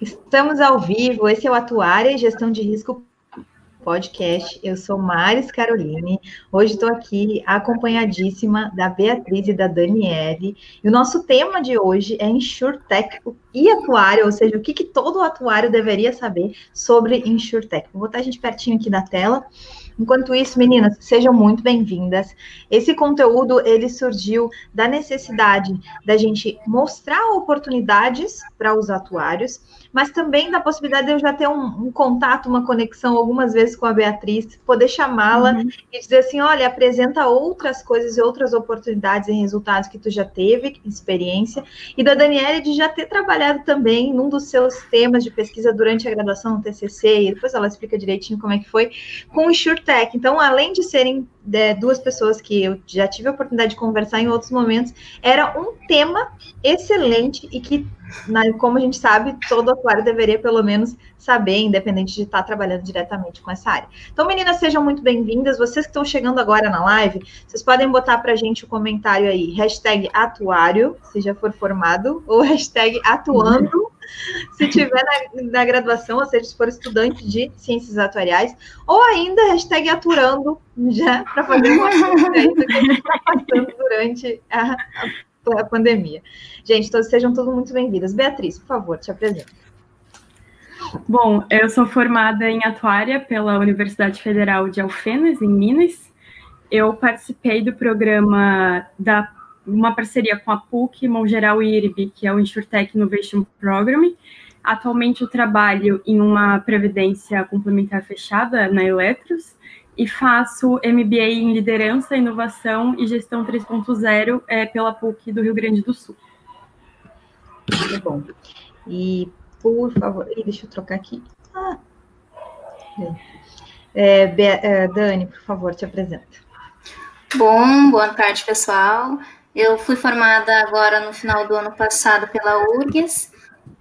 Estamos ao vivo, esse é o Atuária e Gestão de Risco Podcast. Eu sou Maris Caroline. Hoje estou aqui acompanhadíssima da Beatriz e da Daniele. E o nosso tema de hoje é InsurTech e atuário, ou seja, o que, que todo atuário deveria saber sobre InsurTech. Vou botar a gente pertinho aqui da tela. Enquanto isso, meninas, sejam muito bem-vindas. Esse conteúdo ele surgiu da necessidade da gente mostrar oportunidades para os atuários, mas também da possibilidade de eu já ter um, um contato, uma conexão algumas vezes com a Beatriz, poder chamá-la uhum. e dizer assim, olha, apresenta outras coisas e outras oportunidades e resultados que tu já teve, experiência, e da Daniela de já ter trabalhado também num dos seus temas de pesquisa durante a graduação no TCC, e depois ela explica direitinho como é que foi, com o Sure Tech. Então, além de serem é, duas pessoas que eu já tive a oportunidade de conversar em outros momentos, era um tema excelente e que, na, como a gente sabe, todo atuário deveria pelo menos saber, independente de estar trabalhando diretamente com essa área. Então, meninas, sejam muito bem-vindas. Vocês que estão chegando agora na live, vocês podem botar para a gente o comentário aí, hashtag atuário, se já for formado, ou hashtag atuando se tiver na, na, graduação, ou seja, se for estudante de ciências atuariais, ou ainda hashtag aturando já para fazer uma coisa que a gente está passando durante a, a, a, pandemia. Gente, todos, sejam todos muito bem-vindas. Beatriz, por favor, te apresento. Bom, eu sou formada em atuária pela Universidade Federal de Alfenas, em Minas. Eu participei do programa da uma parceria com a PUC, Mongeral e IRB, que é o InsurTech Innovation Program. Atualmente eu trabalho em uma previdência complementar fechada na Eletros e faço MBA em Liderança, Inovação e Gestão 3.0 é, pela PUC do Rio Grande do Sul. Muito bom. E, por favor, deixa eu trocar aqui. Ah. É, é, Dani, por favor, te apresenta. Bom, boa tarde, pessoal. Eu fui formada agora no final do ano passado pela URGS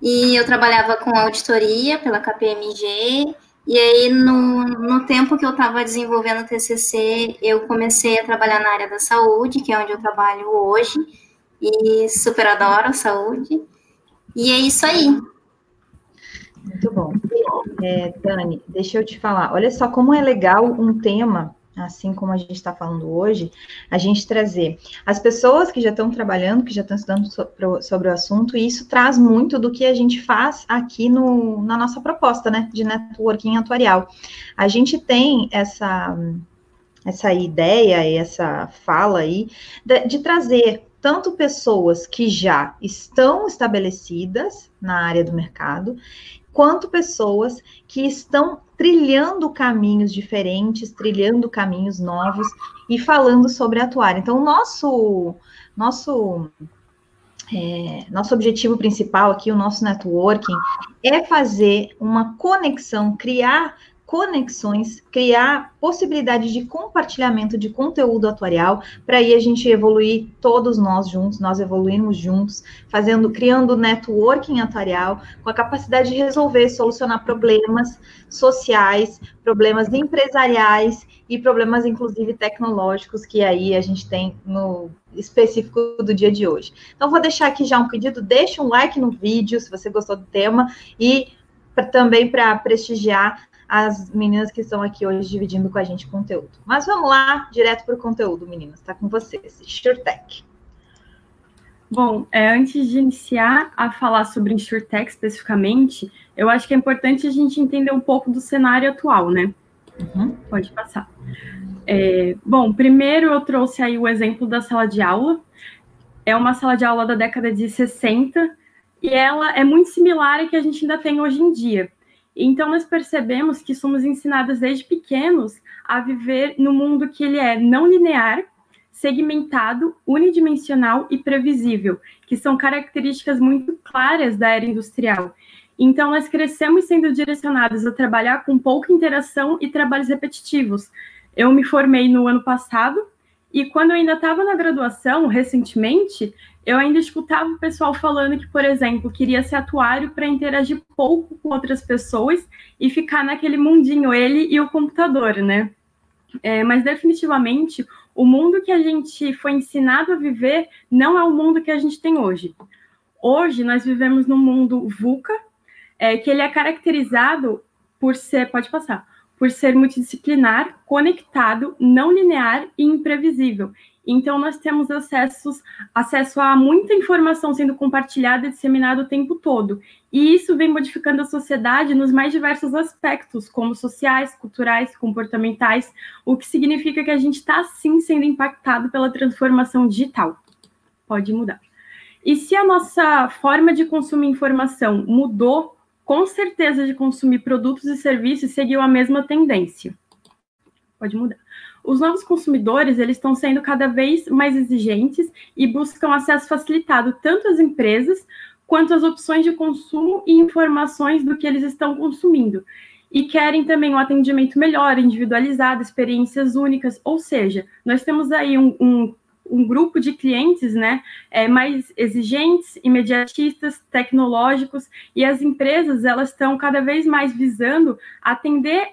e eu trabalhava com auditoria pela KPMG. E aí, no, no tempo que eu estava desenvolvendo o TCC, eu comecei a trabalhar na área da saúde, que é onde eu trabalho hoje, e super adoro saúde. E é isso aí. Muito bom. É, Dani, deixa eu te falar. Olha só como é legal um tema assim como a gente está falando hoje, a gente trazer as pessoas que já estão trabalhando, que já estão estudando sobre, sobre o assunto, e isso traz muito do que a gente faz aqui no, na nossa proposta, né, de networking atuarial. A gente tem essa, essa ideia essa fala aí de, de trazer tanto pessoas que já estão estabelecidas na área do mercado, quanto pessoas que estão trilhando caminhos diferentes, trilhando caminhos novos e falando sobre atuar. Então, nosso nosso é, nosso objetivo principal aqui, o nosso networking, é fazer uma conexão, criar conexões, criar possibilidade de compartilhamento de conteúdo atuarial, para aí a gente evoluir todos nós juntos, nós evoluirmos juntos, fazendo, criando networking atuarial, com a capacidade de resolver, solucionar problemas sociais, problemas empresariais e problemas, inclusive, tecnológicos, que aí a gente tem no específico do dia de hoje. Então, vou deixar aqui já um pedido, deixa um like no vídeo, se você gostou do tema, e também para prestigiar as meninas que estão aqui hoje dividindo com a gente conteúdo. Mas vamos lá, direto para o conteúdo, meninas. Está com vocês. SureTech. Bom, é, antes de iniciar a falar sobre InsurTech especificamente, eu acho que é importante a gente entender um pouco do cenário atual, né? Uhum. Pode passar. É, bom, primeiro eu trouxe aí o exemplo da sala de aula. É uma sala de aula da década de 60 e ela é muito similar à que a gente ainda tem hoje em dia. Então, nós percebemos que somos ensinadas desde pequenos a viver no mundo que ele é não linear, segmentado, unidimensional e previsível, que são características muito claras da era industrial. Então, nós crescemos sendo direcionados a trabalhar com pouca interação e trabalhos repetitivos. Eu me formei no ano passado e quando eu ainda estava na graduação, recentemente, eu ainda escutava o pessoal falando que, por exemplo, queria ser atuário para interagir pouco com outras pessoas e ficar naquele mundinho, ele e o computador, né? É, mas definitivamente o mundo que a gente foi ensinado a viver não é o mundo que a gente tem hoje. Hoje nós vivemos num mundo VUCA, é que ele é caracterizado por ser, pode passar, por ser multidisciplinar, conectado, não linear e imprevisível. Então, nós temos acessos, acesso a muita informação sendo compartilhada e disseminada o tempo todo. E isso vem modificando a sociedade nos mais diversos aspectos, como sociais, culturais, comportamentais, o que significa que a gente está, sim, sendo impactado pela transformação digital. Pode mudar. E se a nossa forma de consumir informação mudou, com certeza de consumir produtos e serviços seguiu a mesma tendência. Pode mudar. Os novos consumidores eles estão sendo cada vez mais exigentes e buscam acesso facilitado tanto às empresas quanto às opções de consumo e informações do que eles estão consumindo. E querem também um atendimento melhor, individualizado, experiências únicas. Ou seja, nós temos aí um, um um grupo de clientes né, é, mais exigentes, imediatistas, tecnológicos, e as empresas elas estão cada vez mais visando atender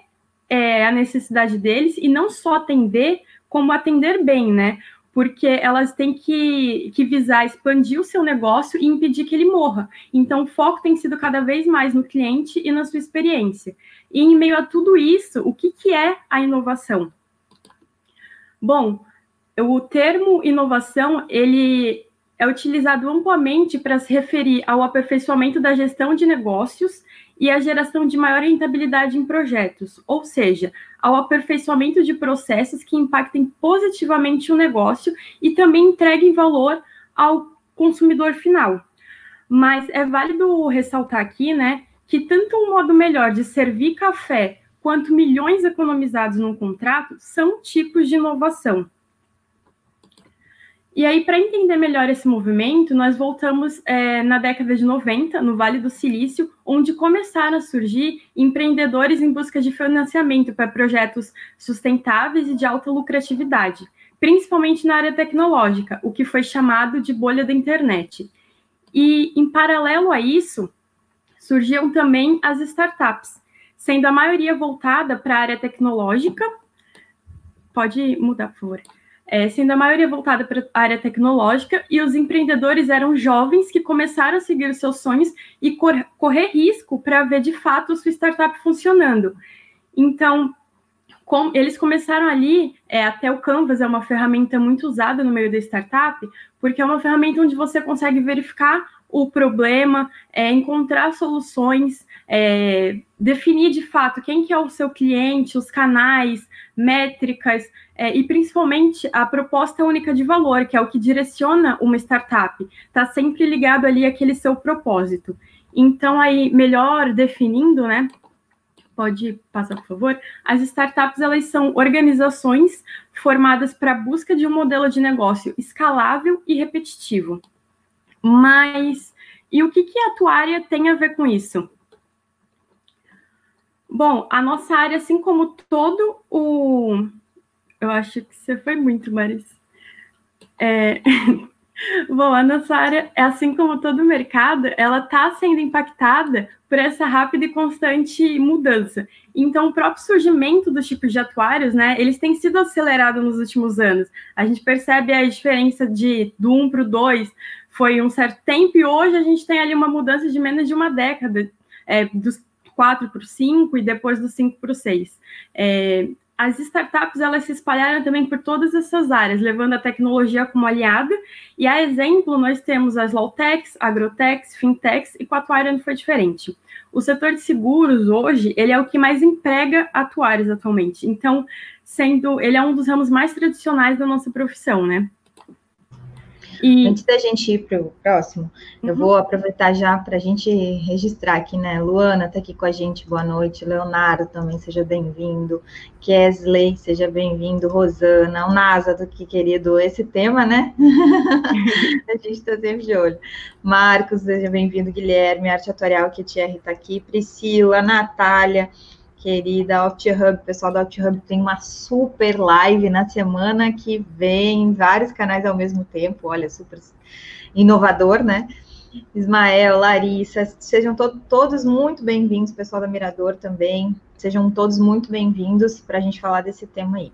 é, a necessidade deles e não só atender, como atender bem, né? Porque elas têm que, que visar expandir o seu negócio e impedir que ele morra. Então, o foco tem sido cada vez mais no cliente e na sua experiência. E em meio a tudo isso, o que, que é a inovação? Bom, o termo inovação, ele é utilizado amplamente para se referir ao aperfeiçoamento da gestão de negócios e a geração de maior rentabilidade em projetos, ou seja, ao aperfeiçoamento de processos que impactem positivamente o negócio e também entreguem valor ao consumidor final. Mas é válido ressaltar aqui, né, que tanto um modo melhor de servir café quanto milhões economizados num contrato são tipos de inovação. E aí, para entender melhor esse movimento, nós voltamos é, na década de 90, no Vale do Silício, onde começaram a surgir empreendedores em busca de financiamento para projetos sustentáveis e de alta lucratividade, principalmente na área tecnológica, o que foi chamado de bolha da internet. E, em paralelo a isso, surgiam também as startups, sendo a maioria voltada para a área tecnológica. Pode mudar, por favor é, sendo a maioria voltada para a área tecnológica, e os empreendedores eram jovens que começaram a seguir os seus sonhos e cor correr risco para ver de fato sua startup funcionando. Então, com, eles começaram ali, é, até o Canvas é uma ferramenta muito usada no meio da startup, porque é uma ferramenta onde você consegue verificar o problema, é, encontrar soluções, é, definir de fato quem que é o seu cliente, os canais, métricas, é, e principalmente a proposta única de valor, que é o que direciona uma startup, está sempre ligado ali àquele seu propósito. Então, aí, melhor definindo, né? Pode passar, por favor. As startups, elas são organizações formadas para a busca de um modelo de negócio escalável e repetitivo. Mas, e o que, que a tua área tem a ver com isso? Bom, a nossa área, assim como todo o eu acho que você foi muito, Maris. É... Bom, a nossa área, assim como todo o mercado, ela está sendo impactada por essa rápida e constante mudança. Então, o próprio surgimento dos tipos de atuários, né, eles têm sido acelerados nos últimos anos. A gente percebe a diferença de do 1 para o 2, foi um certo tempo, e hoje a gente tem ali uma mudança de menos de uma década, é, dos 4 para o 5 e depois do 5 para o 6. É, as startups elas se espalharam também por todas essas áreas, levando a tecnologia como aliada. E a exemplo, nós temos as lawtechs, agrotechs, fintechs, e com a atuária não foi diferente. O setor de seguros hoje, ele é o que mais emprega atuários atualmente. Então, sendo, ele é um dos ramos mais tradicionais da nossa profissão, né? E... Antes da gente ir para o próximo, uhum. eu vou aproveitar já para a gente registrar aqui, né? Luana está aqui com a gente, boa noite. Leonardo também, seja bem-vindo. Kesley, seja bem-vindo. Rosana, o Nasa, que querido, esse tema, né? a gente está sempre de olho. Marcos, seja bem-vindo. Guilherme, arte atuarial, que Thierry está aqui. Priscila, Natália querida OptiHub, o pessoal da OptiHub tem uma super live na semana que vem, vários canais ao mesmo tempo, olha, super inovador, né? Ismael, Larissa, sejam to todos muito bem-vindos, pessoal da Mirador também, sejam todos muito bem-vindos para a gente falar desse tema aí.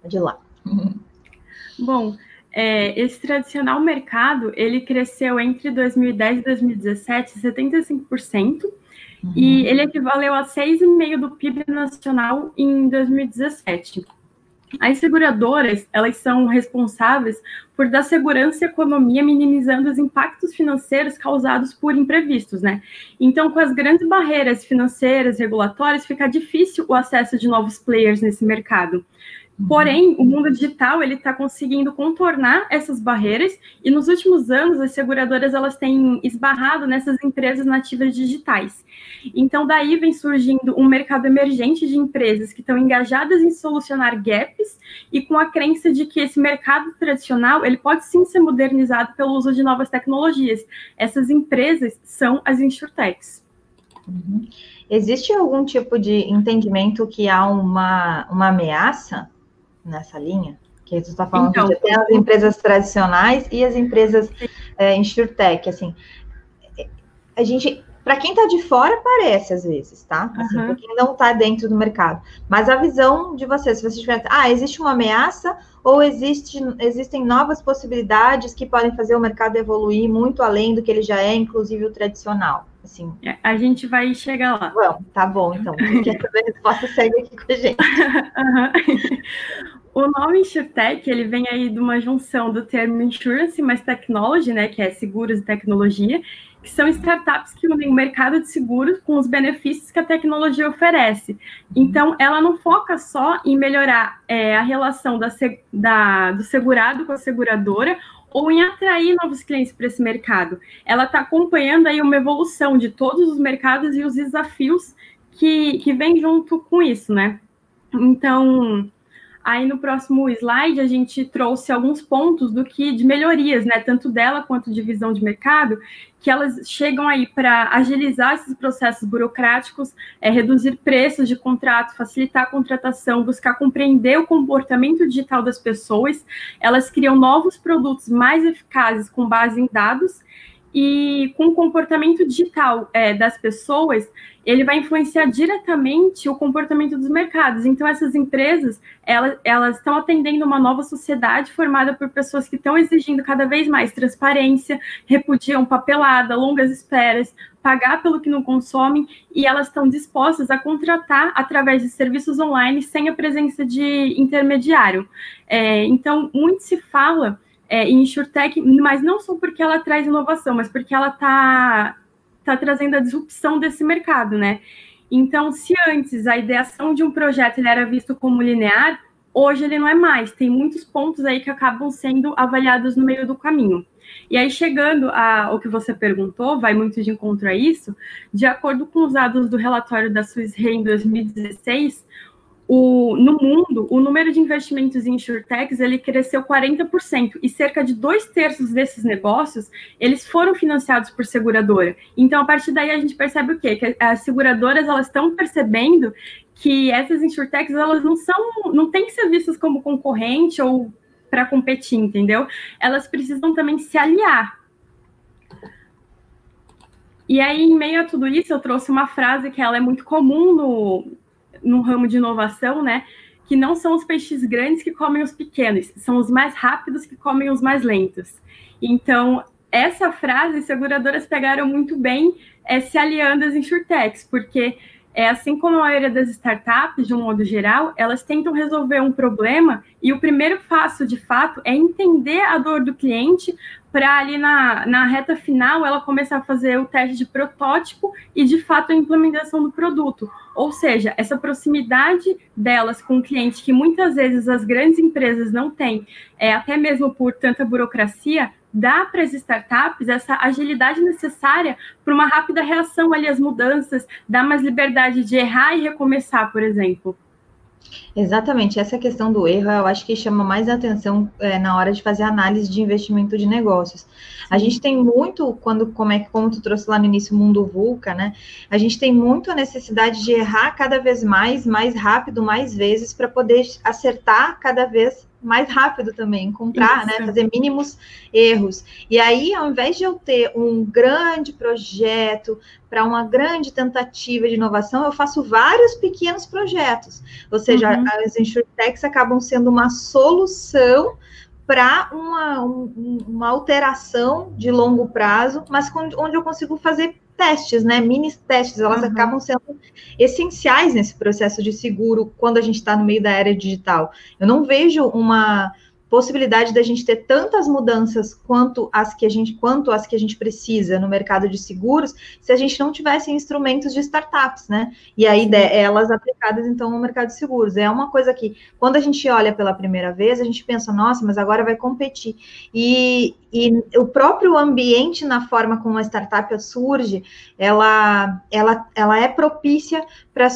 Pode lá. Bom, é, esse tradicional mercado, ele cresceu entre 2010 e 2017 75%, uhum. e ele equivaleu a 6,5% do PIB nacional em 2017. As seguradoras, elas são responsáveis por dar segurança à economia, minimizando os impactos financeiros causados por imprevistos, né? Então, com as grandes barreiras financeiras, regulatórias, fica difícil o acesso de novos players nesse mercado. Porém, o mundo digital ele está conseguindo contornar essas barreiras e nos últimos anos as seguradoras elas têm esbarrado nessas empresas nativas digitais. Então, daí vem surgindo um mercado emergente de empresas que estão engajadas em solucionar gaps e com a crença de que esse mercado tradicional ele pode sim ser modernizado pelo uso de novas tecnologias. Essas empresas são as insurtechs. Uhum. Existe algum tipo de entendimento que há uma, uma ameaça nessa linha? Que você está falando então, de tem as empresas tradicionais e as empresas é, insurtech, assim, a gente, para quem está de fora, parece às vezes, tá? Assim, uhum. Para quem não está dentro do mercado. Mas a visão de vocês, se vocês tiverem, ah, existe uma ameaça ou existe, existem novas possibilidades que podem fazer o mercado evoluir muito além do que ele já é, inclusive o tradicional? Assim. É, a gente vai chegar lá. Vamos, tá bom, então. Porque a resposta segue aqui com a gente. Uhum. O nome InsurTech, ele vem aí de uma junção do termo insurance mais technology, né, que é seguros e tecnologia, que são startups que unem o mercado de seguros com os benefícios que a tecnologia oferece. Então, ela não foca só em melhorar é, a relação da, da, do segurado com a seguradora ou em atrair novos clientes para esse mercado. Ela está acompanhando aí uma evolução de todos os mercados e os desafios que, que vem junto com isso, né? Então, Aí no próximo slide a gente trouxe alguns pontos do que de melhorias, né, tanto dela quanto de visão de mercado, que elas chegam aí para agilizar esses processos burocráticos, é, reduzir preços de contrato, facilitar a contratação, buscar compreender o comportamento digital das pessoas. Elas criam novos produtos mais eficazes com base em dados e com o comportamento digital é, das pessoas, ele vai influenciar diretamente o comportamento dos mercados. Então, essas empresas, elas, elas estão atendendo uma nova sociedade formada por pessoas que estão exigindo cada vez mais transparência, repudiam papelada, longas esperas, pagar pelo que não consomem, e elas estão dispostas a contratar através de serviços online sem a presença de intermediário. É, então, muito se fala é, InsurTech, mas não só porque ela traz inovação, mas porque ela está tá trazendo a disrupção desse mercado, né? Então, se antes a ideação de um projeto ele era visto como linear, hoje ele não é mais. Tem muitos pontos aí que acabam sendo avaliados no meio do caminho. E aí, chegando ao que você perguntou, vai muito de encontro a isso, de acordo com os dados do relatório da Swiss Re em 2016, o, no mundo, o número de investimentos em insurtechs ele cresceu 40% e cerca de dois terços desses negócios eles foram financiados por seguradora. Então, a partir daí a gente percebe o quê? Que as seguradoras elas estão percebendo que essas insurtechs elas não são, não têm que ser vistas como concorrente ou para competir, entendeu? Elas precisam também se aliar. E aí, em meio a tudo isso, eu trouxe uma frase que ela é muito comum no, no ramo de inovação, né? Que não são os peixes grandes que comem os pequenos, são os mais rápidos que comem os mais lentos. Então, essa frase, seguradoras pegaram muito bem é, se aliando às insurtechs, porque é assim como a maioria das startups, de um modo geral, elas tentam resolver um problema e o primeiro passo, de fato, é entender a dor do cliente para ali na, na reta final ela começar a fazer o teste de protótipo e, de fato, a implementação do produto. Ou seja, essa proximidade delas com o cliente, que muitas vezes as grandes empresas não têm, é, até mesmo por tanta burocracia, dá para as startups essa agilidade necessária para uma rápida reação ali às mudanças, dá mais liberdade de errar e recomeçar, por exemplo. Exatamente, essa questão do erro eu acho que chama mais atenção é, na hora de fazer análise de investimento de negócios. A gente tem muito, quando, como é que, como tu trouxe lá no início, o mundo VUCA, né? A gente tem muito a necessidade de errar cada vez mais, mais rápido, mais vezes, para poder acertar cada vez mais rápido também, encontrar, né, fazer mínimos erros. E aí, ao invés de eu ter um grande projeto para uma grande tentativa de inovação, eu faço vários pequenos projetos. Ou seja, uhum. as insurtechs acabam sendo uma solução para uma, um, uma alteração de longo prazo, mas onde eu consigo fazer testes, né? Mini testes, elas uhum. acabam sendo essenciais nesse processo de seguro quando a gente está no meio da era digital. Eu não vejo uma possibilidade da gente ter tantas mudanças quanto as que a gente quanto as que a gente precisa no mercado de seguros, se a gente não tivesse instrumentos de startups, né? E aí elas aplicadas então no mercado de seguros. É uma coisa que quando a gente olha pela primeira vez, a gente pensa, nossa, mas agora vai competir. E, e o próprio ambiente na forma como a startup surge, ela, ela, ela é propícia para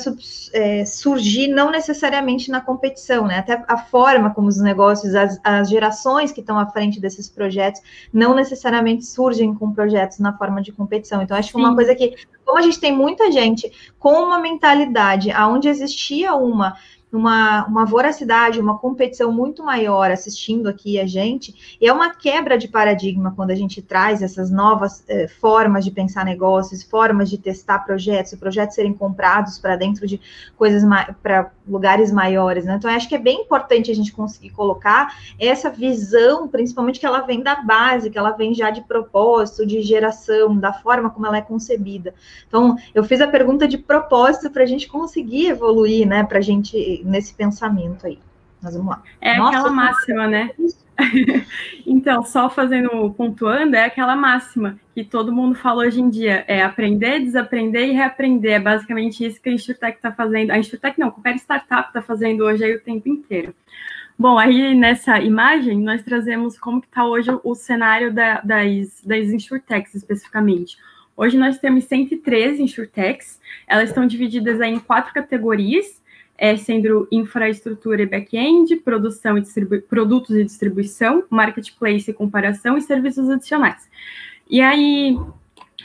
é, surgir não necessariamente na competição, né? Até a forma como os negócios, as, as gerações que estão à frente desses projetos, não necessariamente surgem com projetos na forma de competição. Então, acho que uma coisa que, como a gente tem muita gente com uma mentalidade aonde existia uma uma, uma voracidade, uma competição muito maior assistindo aqui a gente, e é uma quebra de paradigma quando a gente traz essas novas eh, formas de pensar negócios, formas de testar projetos, projetos serem comprados para dentro de coisas para lugares maiores, né? Então, acho que é bem importante a gente conseguir colocar essa visão, principalmente que ela vem da base, que ela vem já de propósito, de geração, da forma como ela é concebida. Então, eu fiz a pergunta de propósito para a gente conseguir evoluir, né? Para a gente nesse pensamento aí. Mas vamos lá. É Nossa, aquela máxima, né? então, só fazendo, pontuando, é aquela máxima que todo mundo fala hoje em dia, é aprender, desaprender e reaprender. É basicamente isso que a Insurtech está fazendo. A Insurtech não, qualquer startup está fazendo hoje aí o tempo inteiro. Bom, aí nessa imagem nós trazemos como que está hoje o cenário da, das, das Insurtechs especificamente. Hoje nós temos 113 Insurtechs, elas estão divididas em quatro categorias, é, sendo infraestrutura e back-end, produção e produtos e distribuição, marketplace e comparação e serviços adicionais. E aí,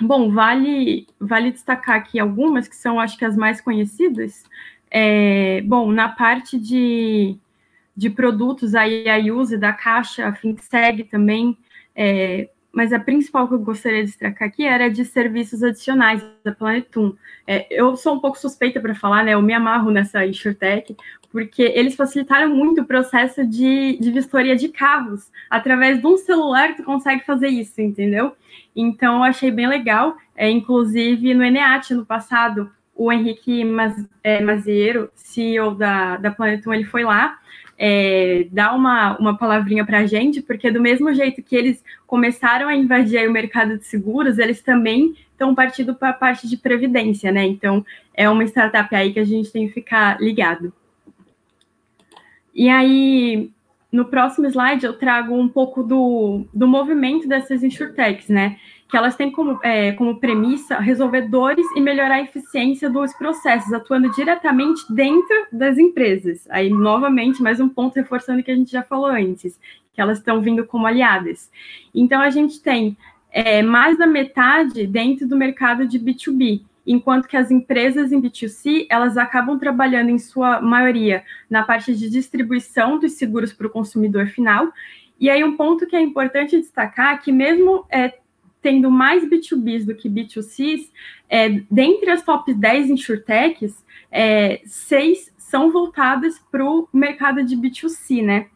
bom, vale, vale destacar aqui algumas que são, acho que, as mais conhecidas. É, bom, na parte de, de produtos, aí a Use da Caixa, a FinSeg também, é, mas a principal que eu gostaria de destacar aqui era de serviços adicionais da Planetum. É, eu sou um pouco suspeita para falar, né? Eu me amarro nessa InsurTech, porque eles facilitaram muito o processo de, de vistoria de carros. Através de um celular, tu consegue fazer isso, entendeu? Então, eu achei bem legal. É, inclusive, no Eneat, no passado, o Henrique Maz, é, Maziero, CEO da, da Planetum, ele foi lá é, dar uma, uma palavrinha para a gente, porque do mesmo jeito que eles começaram a invadir o mercado de seguros, eles também estão partindo para a parte de previdência, né? Então, é uma startup aí que a gente tem que ficar ligado. E aí, no próximo slide, eu trago um pouco do, do movimento dessas insurtechs, né? Que elas têm como, é, como premissa resolver dores e melhorar a eficiência dos processos, atuando diretamente dentro das empresas. Aí, novamente, mais um ponto reforçando o que a gente já falou antes, que elas estão vindo como aliadas. Então, a gente tem é, mais da metade dentro do mercado de B2B, enquanto que as empresas em B2C, elas acabam trabalhando, em sua maioria, na parte de distribuição dos seguros para o consumidor final, e aí um ponto que é importante destacar é que mesmo é, tendo mais B2Bs do que B2Cs, é, dentre as top 10 insurtechs, é, seis são voltadas para o mercado de B2C, né?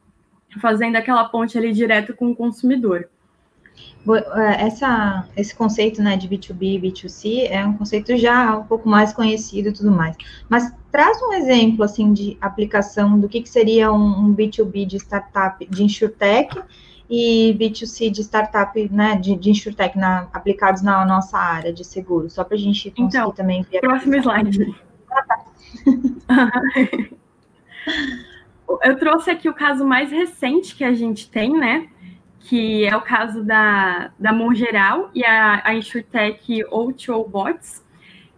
Fazendo aquela ponte ali direto com o consumidor. É, essa, esse conceito né, de B2B e B2C é um conceito já um pouco mais conhecido e tudo mais. Mas traz um exemplo assim de aplicação do que, que seria um, um B2B de startup de insurtech e B2C de startup, né, de, de InsurTech na, aplicados na nossa área de seguro, só para a gente conseguir então, também ver. Próximo slide. Ah, tá. Eu trouxe aqui o caso mais recente que a gente tem, né? Que é o caso da, da Mongeral e a, a InsurTech O2O Bots.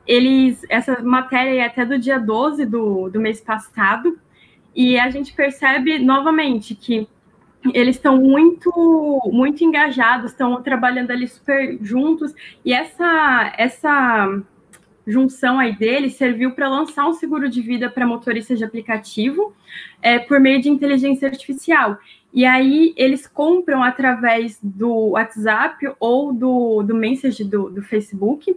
Eles, essa matéria é até do dia 12 do, do mês passado, e a gente percebe novamente que eles estão muito muito engajados, estão trabalhando ali super juntos e essa essa junção aí deles serviu para lançar um seguro de vida para motoristas de aplicativo é, por meio de inteligência artificial. E aí eles compram através do WhatsApp ou do, do message do, do Facebook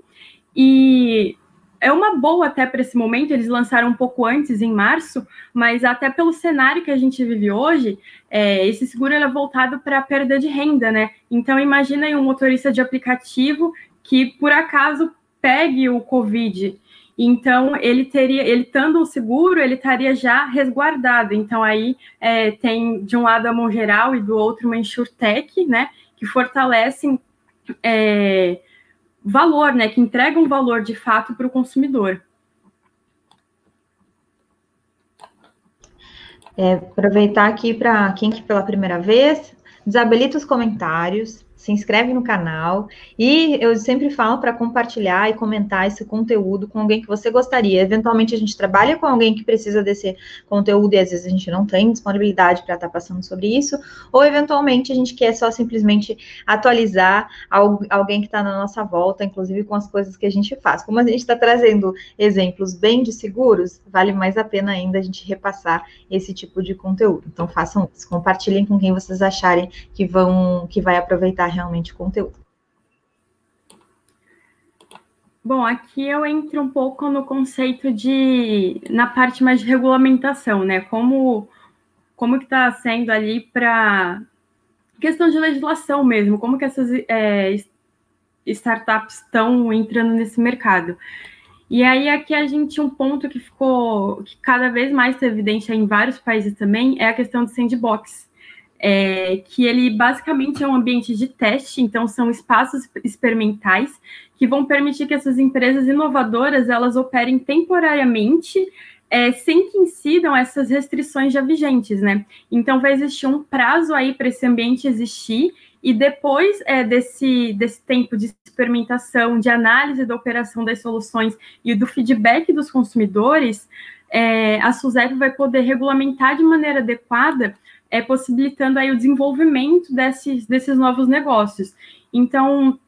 e é uma boa até para esse momento, eles lançaram um pouco antes, em março, mas até pelo cenário que a gente vive hoje, é, esse seguro é voltado para perda de renda, né? Então imagina aí um motorista de aplicativo que por acaso pegue o Covid. Então, ele teria, ele estando seguro, ele estaria já resguardado. Então, aí é, tem de um lado a mão geral e do outro uma insurtech, né? Que fortalecem é, valor, né? Que entregam valor de fato para o consumidor. É, aproveitar aqui para quem que pela primeira vez, desabilita os comentários, se inscreve no canal e eu sempre falo para compartilhar e comentar esse conteúdo com alguém que você gostaria. Eventualmente a gente trabalha com alguém que precisa desse conteúdo e às vezes a gente não tem disponibilidade para estar tá passando sobre isso, ou eventualmente a gente quer só simplesmente atualizar alguém que está na nossa volta, inclusive com as coisas que a gente faz. Como a gente está trazendo exemplos bem de seguros, vale mais a pena ainda a gente repassar esse tipo de conteúdo. Então façam isso, compartilhem com quem vocês acharem que vão que vai aproveitar realmente conteúdo. Bom, aqui eu entro um pouco no conceito de na parte mais de regulamentação, né? Como como que está sendo ali para questão de legislação mesmo, como que essas é, startups estão entrando nesse mercado. E aí aqui a gente um ponto que ficou que cada vez mais está evidente em vários países também é a questão do sandbox é, que ele basicamente é um ambiente de teste, então são espaços experimentais que vão permitir que essas empresas inovadoras elas operem temporariamente é, sem que incidam essas restrições já vigentes, né? Então vai existir um prazo aí para esse ambiente existir e depois é, desse, desse tempo de experimentação, de análise da operação das soluções e do feedback dos consumidores, é, a SUSEP vai poder regulamentar de maneira adequada é, possibilitando aí o desenvolvimento desses, desses novos negócios. Então,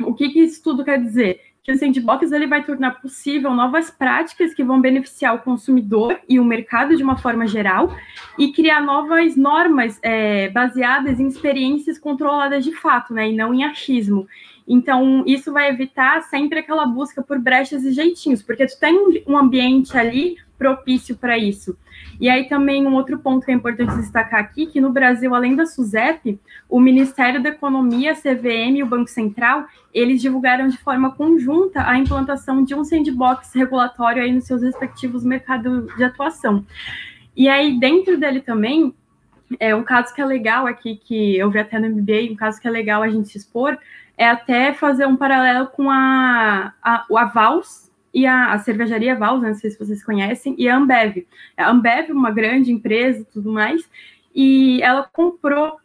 o que, que isso tudo quer dizer? Que o sandbox ele vai tornar possível novas práticas que vão beneficiar o consumidor e o mercado de uma forma geral e criar novas normas é, baseadas em experiências controladas de fato, né, e não em achismo. Então, isso vai evitar sempre aquela busca por brechas e jeitinhos, porque tu tem um ambiente ali propício para isso. E aí também um outro ponto que é importante destacar aqui, que no Brasil, além da SUSEP, o Ministério da Economia, a CVM e o Banco Central, eles divulgaram de forma conjunta a implantação de um sandbox regulatório aí nos seus respectivos mercados de atuação. E aí, dentro dele também, é um caso que é legal aqui, que eu vi até no MBA, um caso que é legal a gente expor, é até fazer um paralelo com a, a, Vals, e a, a cervejaria Vals, né, não sei se vocês conhecem, e a Ambev. A Ambev, uma grande empresa tudo mais, e ela comprou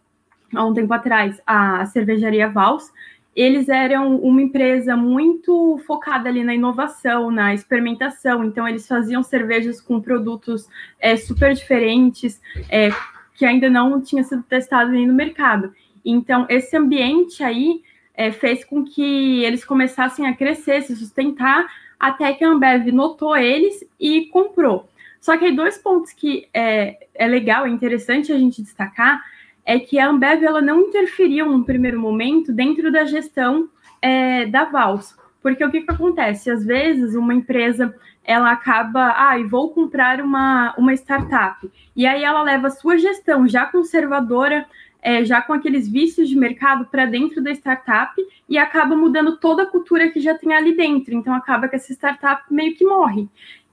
há um tempo atrás a cervejaria Vals. Eles eram uma empresa muito focada ali na inovação, na experimentação, então eles faziam cervejas com produtos é, super diferentes, é, que ainda não tinha sido testado nem no mercado. Então, esse ambiente aí é, fez com que eles começassem a crescer, se sustentar, até que a Ambev notou eles e comprou. Só que aí dois pontos que é, é legal, é interessante a gente destacar, é que a Ambev ela não interferiu no primeiro momento dentro da gestão é, da Vals. Porque o que, que acontece? Às vezes uma empresa ela acaba, ah, vou comprar uma, uma startup. E aí ela leva a sua gestão já conservadora, é, já com aqueles vícios de mercado para dentro da startup e acaba mudando toda a cultura que já tem ali dentro. Então acaba que essa startup meio que morre.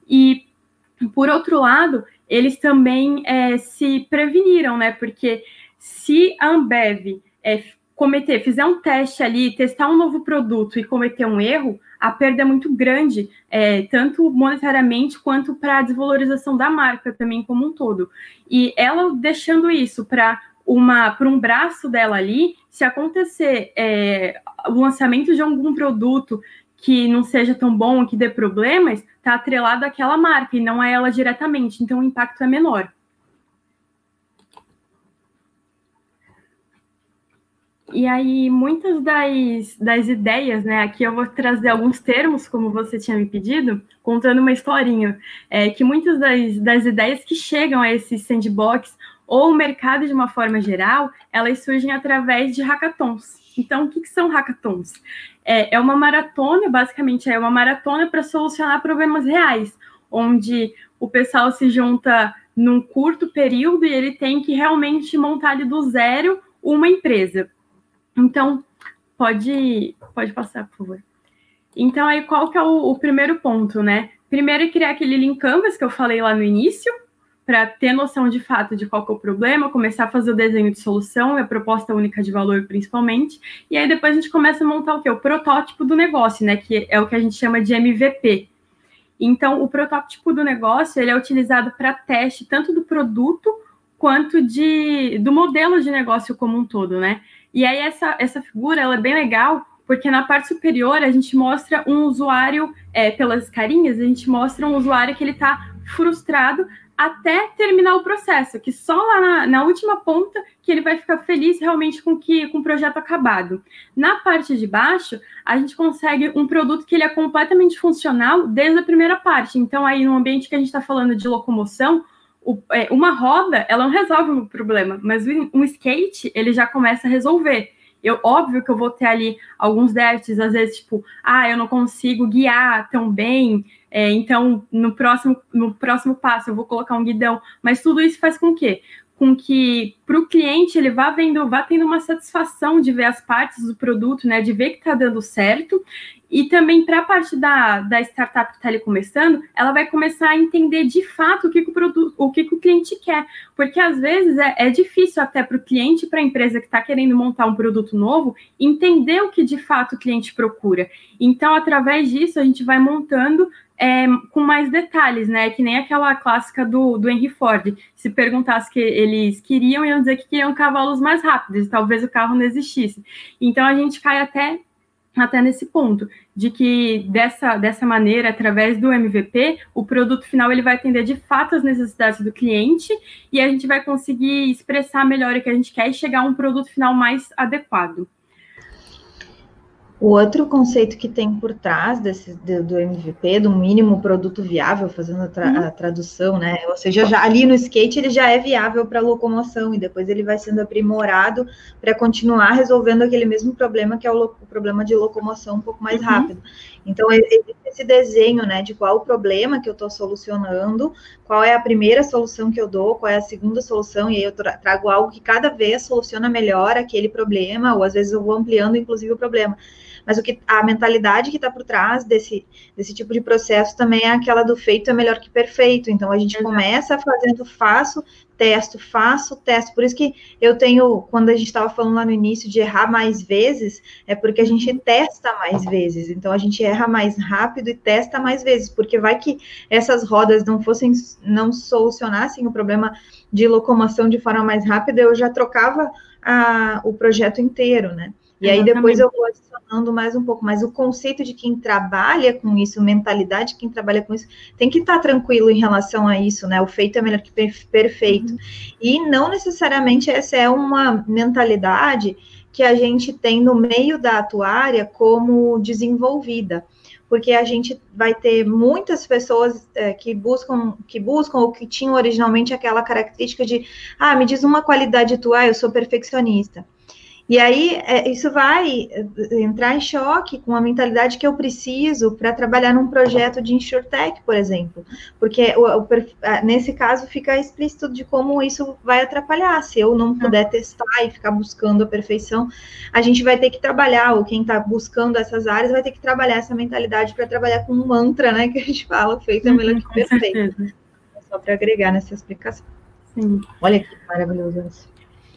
E por outro lado, eles também é, se preveniram, né? Porque se a Ambev é, cometer, fizer um teste ali, testar um novo produto e cometer um erro, a perda é muito grande, é, tanto monetariamente quanto para a desvalorização da marca também como um todo. E ela deixando isso para uma para um braço dela ali, se acontecer é, o lançamento de algum produto que não seja tão bom, que dê problemas, está atrelado àquela marca e não a ela diretamente, então o impacto é menor. E aí, muitas das, das ideias, né? Aqui eu vou trazer alguns termos, como você tinha me pedido, contando uma historinha. É, que muitas das, das ideias que chegam a esse sandbox ou o mercado de uma forma geral, elas surgem através de hackathons. Então, o que, que são hackathons? É, é uma maratona, basicamente é uma maratona para solucionar problemas reais, onde o pessoal se junta num curto período e ele tem que realmente montar ali do zero uma empresa. Então, pode, pode passar, por favor. Então, aí qual que é o, o primeiro ponto, né? Primeiro é criar aquele link canvas que eu falei lá no início, para ter noção de fato de qual é o problema, começar a fazer o desenho de solução, a proposta única de valor principalmente, e aí depois a gente começa a montar o que? O protótipo do negócio, né? Que é o que a gente chama de MVP. Então, o protótipo do negócio ele é utilizado para teste tanto do produto quanto de, do modelo de negócio como um todo, né? E aí essa, essa figura ela é bem legal porque na parte superior a gente mostra um usuário, é, pelas carinhas, a gente mostra um usuário que ele está frustrado até terminar o processo, que só lá na, na, última ponta que ele vai ficar feliz realmente com que com o projeto acabado. Na parte de baixo, a gente consegue um produto que ele é completamente funcional desde a primeira parte. Então, aí no ambiente que a gente está falando de locomoção, o, é, uma roda ela não resolve o problema, mas um skate ele já começa a resolver. Eu, óbvio que eu vou ter ali alguns déficits, às vezes, tipo, ah, eu não consigo guiar tão bem, é, então no próximo, no próximo passo eu vou colocar um guidão, mas tudo isso faz com que com que para o cliente ele vá vendo, vá tendo uma satisfação de ver as partes do produto, né? De ver que está dando certo. E também para a parte da, da startup que está ali começando, ela vai começar a entender de fato o que, que o produto, o que, que o cliente quer. Porque às vezes é, é difícil até para o cliente, para a empresa que está querendo montar um produto novo, entender o que de fato o cliente procura. Então, através disso, a gente vai montando é, com mais detalhes, né? Que nem aquela clássica do, do Henry Ford. Se perguntasse que eles queriam, iam dizer que queriam cavalos mais rápidos, talvez o carro não existisse. Então a gente cai até até nesse ponto de que dessa, dessa maneira, através do MVP, o produto final ele vai atender de fato as necessidades do cliente e a gente vai conseguir expressar melhor o que a gente quer e chegar a um produto final mais adequado. O outro conceito que tem por trás desse, do, do MVP, do mínimo produto viável, fazendo a, tra, a, tradução, né? Ou seja, já, ali no skate ele já é viável para locomoção e depois ele vai sendo aprimorado para continuar resolvendo aquele mesmo problema que é o, o problema de locomoção um pouco mais uhum. rápido. Então, existe esse desenho, né, de qual o problema que eu estou solucionando, qual é a primeira solução que eu dou, qual é a segunda solução, e aí eu trago algo que cada vez soluciona melhor aquele problema, ou às vezes eu vou ampliando, inclusive, o problema. Mas o que a mentalidade que está por trás desse, desse tipo de processo também é aquela do feito é melhor que perfeito. Então a gente começa fazendo faço, testo, faço, testo. Por isso que eu tenho, quando a gente estava falando lá no início de errar mais vezes, é porque a gente testa mais vezes. Então a gente erra mais rápido e testa mais vezes, porque vai que essas rodas não fossem, não solucionassem o problema de locomoção de forma mais rápida, eu já trocava a, o projeto inteiro, né? E aí depois eu vou adicionando mais um pouco, mas o conceito de quem trabalha com isso, mentalidade de quem trabalha com isso, tem que estar tranquilo em relação a isso, né? O feito é melhor que perfeito. Uhum. E não necessariamente essa é uma mentalidade que a gente tem no meio da atuária como desenvolvida porque a gente vai ter muitas pessoas é, que buscam que buscam ou que tinham originalmente aquela característica de ah, me diz uma qualidade tua, eu sou perfeccionista. E aí, é, isso vai é, entrar em choque com a mentalidade que eu preciso para trabalhar num projeto de InsurTech, por exemplo. Porque o, o, nesse caso fica explícito de como isso vai atrapalhar. Se eu não puder testar e ficar buscando a perfeição, a gente vai ter que trabalhar, ou quem está buscando essas áreas vai ter que trabalhar essa mentalidade para trabalhar com um mantra, né? Que a gente fala, feito é melhor que perfeito. Só para agregar nessa explicação. Sim. Olha que maravilhoso isso.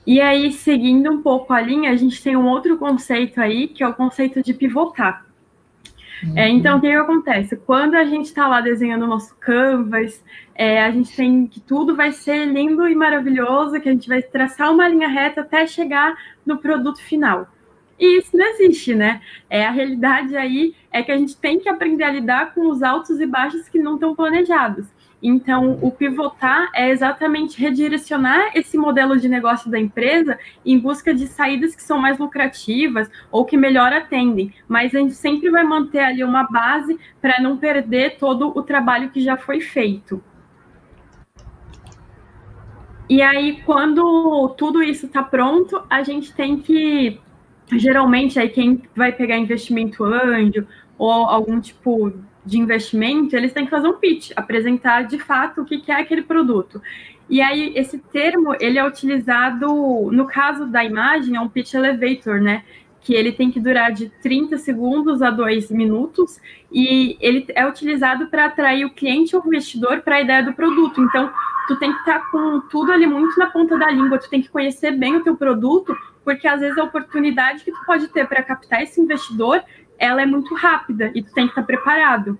E aí, seguindo um pouco a linha, a gente tem um outro conceito aí, que é o conceito de pivotar. É, uhum. É, então, o que, que, acontece? Quando a gente está lá desenhando o nosso canvas, é, a gente tem que tudo vai ser lindo e maravilhoso, que a gente vai traçar uma linha reta até chegar no produto final. E isso não existe, né? É, a realidade aí é que a gente tem que aprender a lidar com os altos e baixos que não estão planejados. Então, o pivotar é exatamente redirecionar esse modelo de negócio da empresa em busca de saídas que são mais lucrativas ou que melhor atendem. Mas a gente sempre vai manter ali uma base para não perder todo o trabalho que já foi feito. E aí, quando tudo isso está pronto, a gente tem que. Geralmente, aí quem vai pegar investimento anjo ou algum tipo de investimento, eles têm que fazer um pitch, apresentar de fato o que é aquele produto. E aí, esse termo, ele é utilizado, no caso da imagem, é um pitch elevator, né? Que ele tem que durar de 30 segundos a 2 minutos, e ele é utilizado para atrair o cliente ou o investidor para a ideia do produto. Então, tu tem que estar tá com tudo ali muito na ponta da língua, tu tem que conhecer bem o teu produto, porque às vezes a oportunidade que tu pode ter para captar esse investidor, ela é muito rápida e tu tem que estar preparado.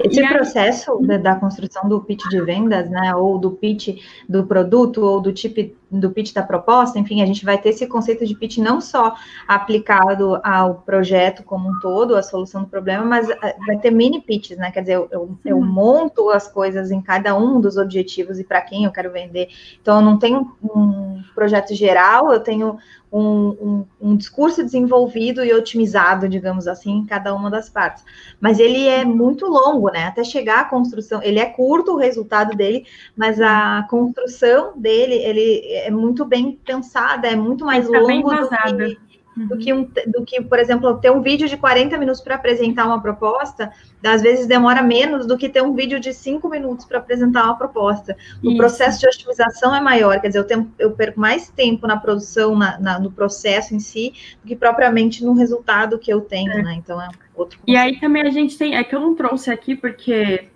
Esse processo da, construção do pitch de vendas, né, ou do pitch do produto, ou do tipo do pitch da proposta, enfim, a gente vai ter esse conceito de pitch não só aplicado ao projeto como um todo, a solução do problema, mas eh, vai ter mini pitches, né? Quer dizer, eu, eu, eu monto as coisas em cada um dos objetivos e para quem eu quero vender. Então, eu não tenho um projeto geral, eu tenho um, um, um, discurso desenvolvido e otimizado, digamos assim, em cada uma das partes. Mas ele é muito longo, né? Até chegar à construção, ele é curto o resultado dele, mas a construção dele, ele é muito bem pensada, é muito mais tá longo do que, do, que um, do que, por exemplo, ter um vídeo de 40 minutos para apresentar uma proposta, às vezes demora menos do que ter um vídeo de 5 minutos para apresentar uma proposta. O Isso. processo de otimização é maior, quer dizer, eu, tenho, eu perco mais tempo na produção, na, na, no processo em si, do que propriamente no resultado que eu tenho, é. né? Então é outro. Conceito. E aí também a gente tem, é que eu não trouxe aqui porque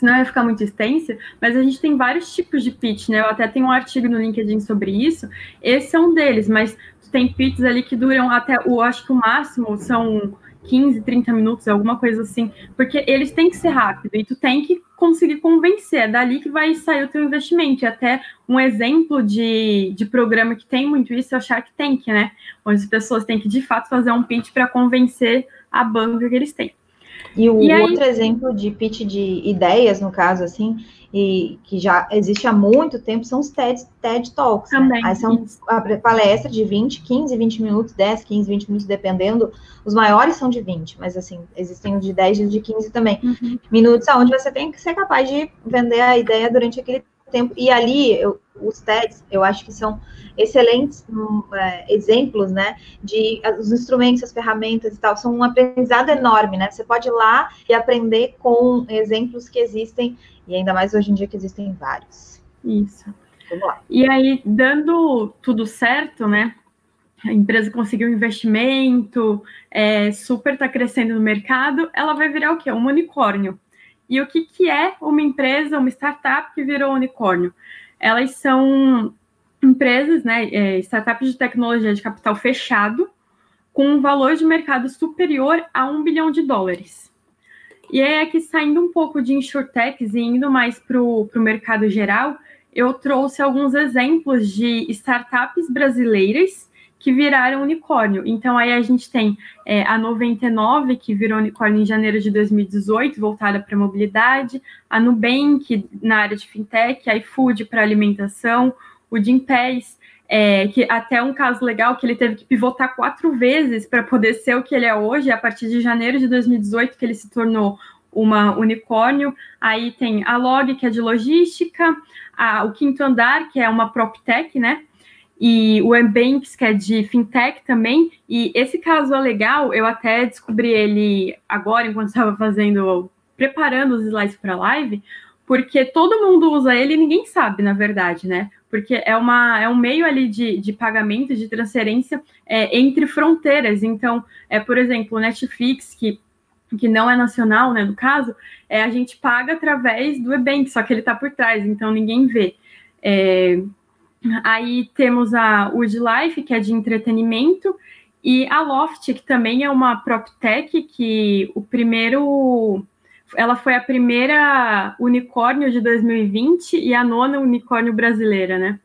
senão vai ficar muito extensa, mas a gente tem vários tipos de pitch, né? Eu até tenho um artigo no LinkedIn sobre isso. Esse é um deles, mas tem pitches ali que duram até, o acho que o máximo são 15, 30 minutos, alguma coisa assim, porque eles têm que ser rápido e tu tem que conseguir convencer, é dali que vai sair o teu investimento. E até um exemplo de, de programa que tem muito isso é o Shark Tank, né? Onde as pessoas têm que de fato fazer um pitch para convencer a banca que eles têm. E o e aí... outro exemplo de pitch de ideias, no caso, assim, e que já existe há muito tempo, são os TED, TED Talks. Né? Também, né? Aí são a palestra de 20, 15, 20 minutos, 10, 15, 20 minutos, dependendo. Os maiores são de 20, mas assim, existem de 10 e de 15 também. Uhum. Minutos onde você tem que ser capaz de vender a ideia durante aquele tempo. E ali, eu, os TEDs, eu acho que são excelentes um, é, exemplos, né, de os instrumentos, as ferramentas e tal, são um aprendizado enorme, né, você pode ir lá e aprender com exemplos que existem, e ainda mais hoje em dia que existem vários. Isso. Vamos lá. E aí, dando tudo certo, né, a empresa conseguiu um investimento, é, super está crescendo no mercado, ela vai virar o quê? Um unicórnio. E o que, que é uma empresa, uma startup que virou unicórnio? Elas são empresas, né, é, startups de tecnologia de capital fechado, com um valor de mercado superior a um bilhão de dólares. E é que saindo um pouco de insurtechs e indo mais para o mercado geral, eu trouxe alguns exemplos de startups brasileiras que viraram unicórnio. Então, aí a gente tem é, a 99, que virou unicórnio em janeiro de 2018, voltada para mobilidade, a Nubank, na área de fintech, a iFood para alimentação, o Gimpass, é, que até um caso legal que ele teve que pivotar quatro vezes para poder ser o que ele é hoje, a partir de janeiro de 2018, que ele se tornou uma unicórnio. Aí tem a Log, que é de logística, a, o Quinto Andar, que é uma PropTech, né? E o Mbanks, que é de fintech também. E esse caso é legal, eu até descobri ele agora, enquanto estava fazendo, preparando os slides para a live, porque todo mundo usa ele e ninguém sabe, na verdade, né? Porque é, uma, é um meio ali de, de pagamento, de transferência é, entre fronteiras. Então, é, por exemplo, o Netflix, que que não é nacional, né, no caso, é, a gente paga através do Ebank, só que ele está por trás, então ninguém vê. É, Aí temos a Wood Life, que é de entretenimento, e a Loft, que também é uma PropTech, que o primeiro. Ela foi a primeira unicórnio de 2020 e a nona unicórnio brasileira, né?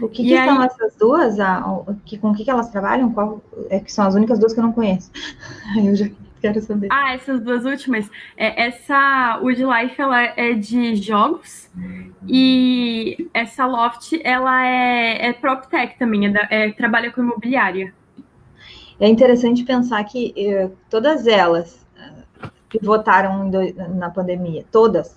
O que, que aí... são essas duas? A, que, com o que, que elas trabalham? Qual, é que são as únicas duas que eu não conheço. Eu já quero saber. Ah, essas duas últimas. É, essa Wood Life ela é de jogos e essa Loft ela é, é PropTech também, é, da, é trabalha com imobiliária. É interessante pensar que eh, todas elas eh, pivotaram na pandemia, todas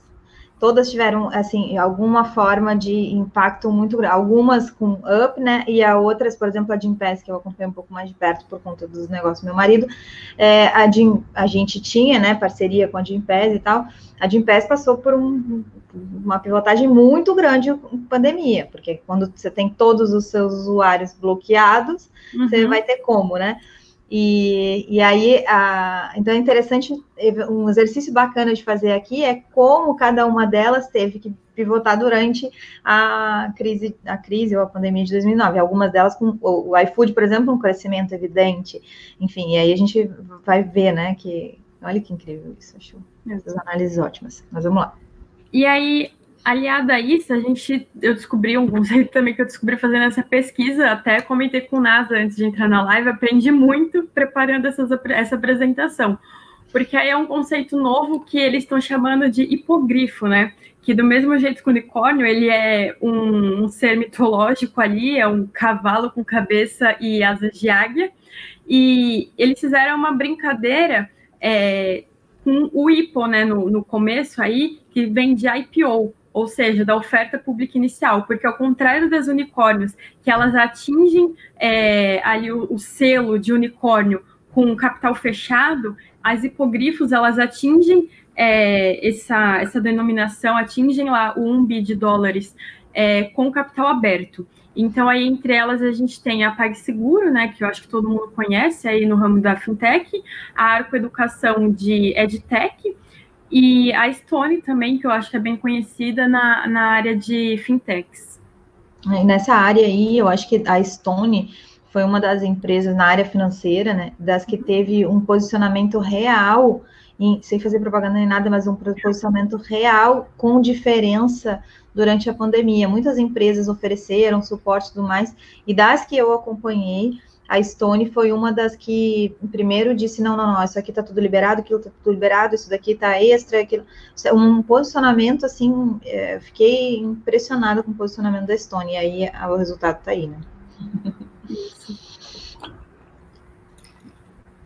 todas tiveram, assim, alguma forma de impacto muito grande. Algumas com up, né? E a outras, por exemplo, a Gimpass, que eu acompanhei um pouco mais de perto por conta dos negócios do meu marido, é, a, Jim, a gente tinha, né, parceria com a Gimpass e tal. A Gimpass passou por um, uma pivotagem muito grande com pandemia, porque quando você tem todos os seus usuários bloqueados, uhum. você vai ter como, né? E, e aí, a, então é interessante, um exercício bacana de fazer aqui é como cada uma delas teve que pivotar durante a crise, a crise ou a pandemia de 2009. Algumas delas com o, o iFood, por exemplo, um crescimento evidente. Enfim, e aí a gente vai ver, né, que olha que incrível isso, acho essas análises ótimas. Mas vamos lá. E aí, aliada a isso, a gente, eu descobri um conceito também que eu descobri fazendo essa pesquisa, até comentei com o NASA antes de entrar na live, aprendi muito preparando essas, essa apresentação, porque aí é um conceito novo que eles estão chamando de hipogrifo, né? Que do mesmo jeito que o unicórnio, ele é um, um ser mitológico ali, é um cavalo com cabeça e asas de águia, e eles fizeram uma brincadeira é, com o hipo, né, no, no começo aí, que vem de IPO, ou seja, da oferta pública inicial, porque ao contrário das unicórnios, que elas atingem é, ali o, o, selo de unicórnio com capital fechado, as hipogrifos elas atingem é, essa, essa denominação, atingem lá o 1 bi de dólares é, com capital aberto. Então, aí, entre elas, a gente tem a PagSeguro, né, que eu acho que todo mundo conhece aí no ramo da fintech, a Arco Educação de EdTech, e a Stone também, que eu acho que é bem conhecida na, na área de fintechs. E nessa área aí, eu acho que a Stone foi uma das empresas na área financeira, né, das que teve um posicionamento real, em, sem fazer propaganda nem nada, mas um posicionamento real com diferença durante a pandemia. Muitas empresas ofereceram suporte e tudo mais, e das que eu acompanhei, a Stone foi uma das que primeiro disse: não, não, não, isso aqui está tudo liberado, aquilo está tudo liberado, isso daqui está extra, aquilo. Um posicionamento assim, é, fiquei impressionada com o posicionamento da Stone, e aí o resultado está aí, né?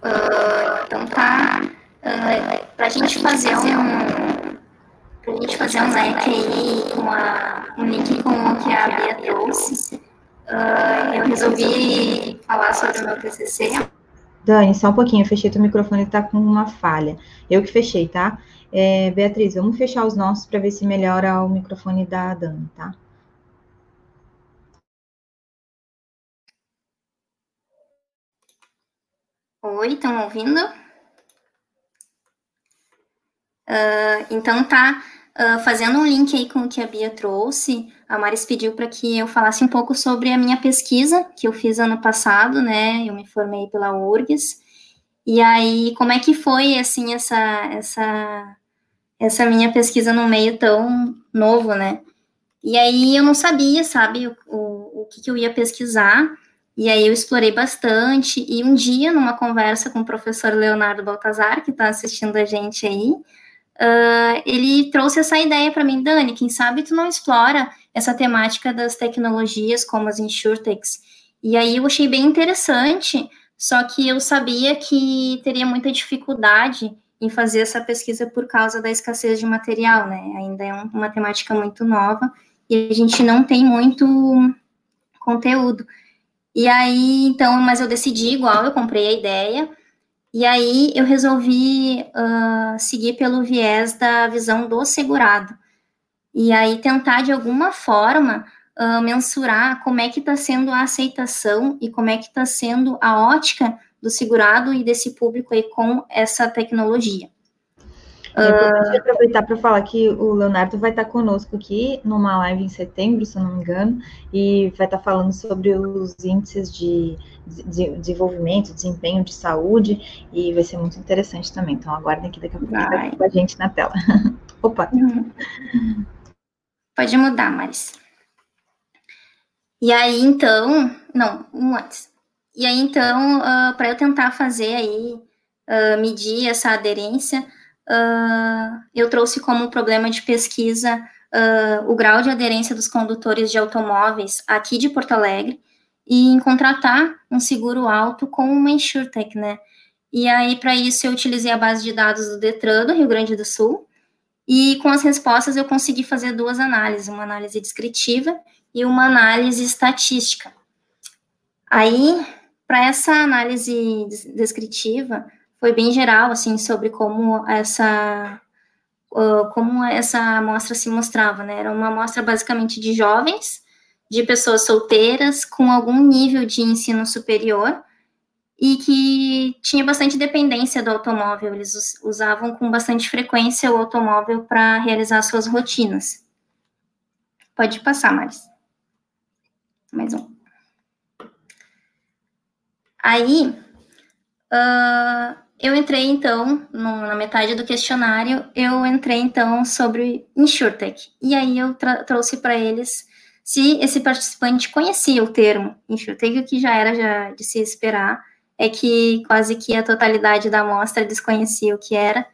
Uh, então tá. Uh, para a gente fazer um. Pra gente fazer um leque aí a, um link com o que a Bia trouxe. Uh, eu resolvi falar sobre o meu TCC. Dani, só um pouquinho, eu fechei teu microfone, tá com uma falha. Eu que fechei, tá? É, Beatriz, vamos fechar os nossos para ver se melhora o microfone da Dani, tá? Oi, estão ouvindo? Uh, então tá. Uh, fazendo um link aí com o que a Bia trouxe, a Maris pediu para que eu falasse um pouco sobre a minha pesquisa que eu fiz ano passado, né? Eu me formei pela URGS. E aí, como é que foi assim essa essa essa minha pesquisa num meio tão novo, né? E aí eu não sabia, sabe, o, o, o que, que eu ia pesquisar. E aí eu explorei bastante. E um dia, numa conversa com o professor Leonardo Baltazar, que está assistindo a gente aí, uh, ele trouxe essa ideia para mim, Dani, quem sabe tu não explora essa temática das tecnologias como as insurtechs. E aí eu achei bem interessante, só que eu sabia que teria muita dificuldade em fazer essa pesquisa por causa da escassez de material, né? Ainda é uma temática muito nova e a gente não tem muito conteúdo. E aí, então, mas eu decidi igual, eu comprei a ideia, e aí eu resolvi uh, seguir pelo viés da visão do segurado. E aí tentar de alguma forma uh, mensurar como é que está sendo a aceitação e como é que está sendo a ótica do segurado e desse público aí com essa tecnologia. É aproveitar para falar que o Leonardo vai estar conosco aqui numa live em setembro, se eu não me engano, e vai estar falando sobre os índices de desenvolvimento, desempenho de saúde, e vai ser muito interessante também. Então, aguardem que daqui a pouco vai com a gente na tela. Opa! Uhum. Pode mudar, Maris. E aí, então, não, um antes. E aí, então, uh, ah, para eu tentar fazer aí, uh, medir essa aderência, uh, eu trouxe como problema de pesquisa uh, o grau de aderência dos condutores de automóveis aqui de Porto Alegre e em contratar um seguro alto com uma insurtech, né? E aí, para isso, eu utilizei a base de dados do Detran do Rio Grande do Sul E com as respostas eu consegui fazer duas análises, uma análise descritiva e uma análise estatística. Aí, para essa análise descritiva, foi bem geral, assim, sobre como essa uh, como essa amostra se mostrava, né? Era uma amostra basicamente de jovens, de pessoas solteiras com algum nível de ensino superior e que tinha bastante dependência do automóvel. Eles usavam com bastante frequência o automóvel para realizar suas rotinas. Pode passar, Maris. Mais um. Aí, uh, eu entrei, então, no, na metade do questionário, eu entrei, então, sobre InsurTech. E aí eu trouxe para eles se esse participante conhecia o termo InsurTech, o que já era já de se esperar, é que quase que a totalidade da amostra desconhecia o que era.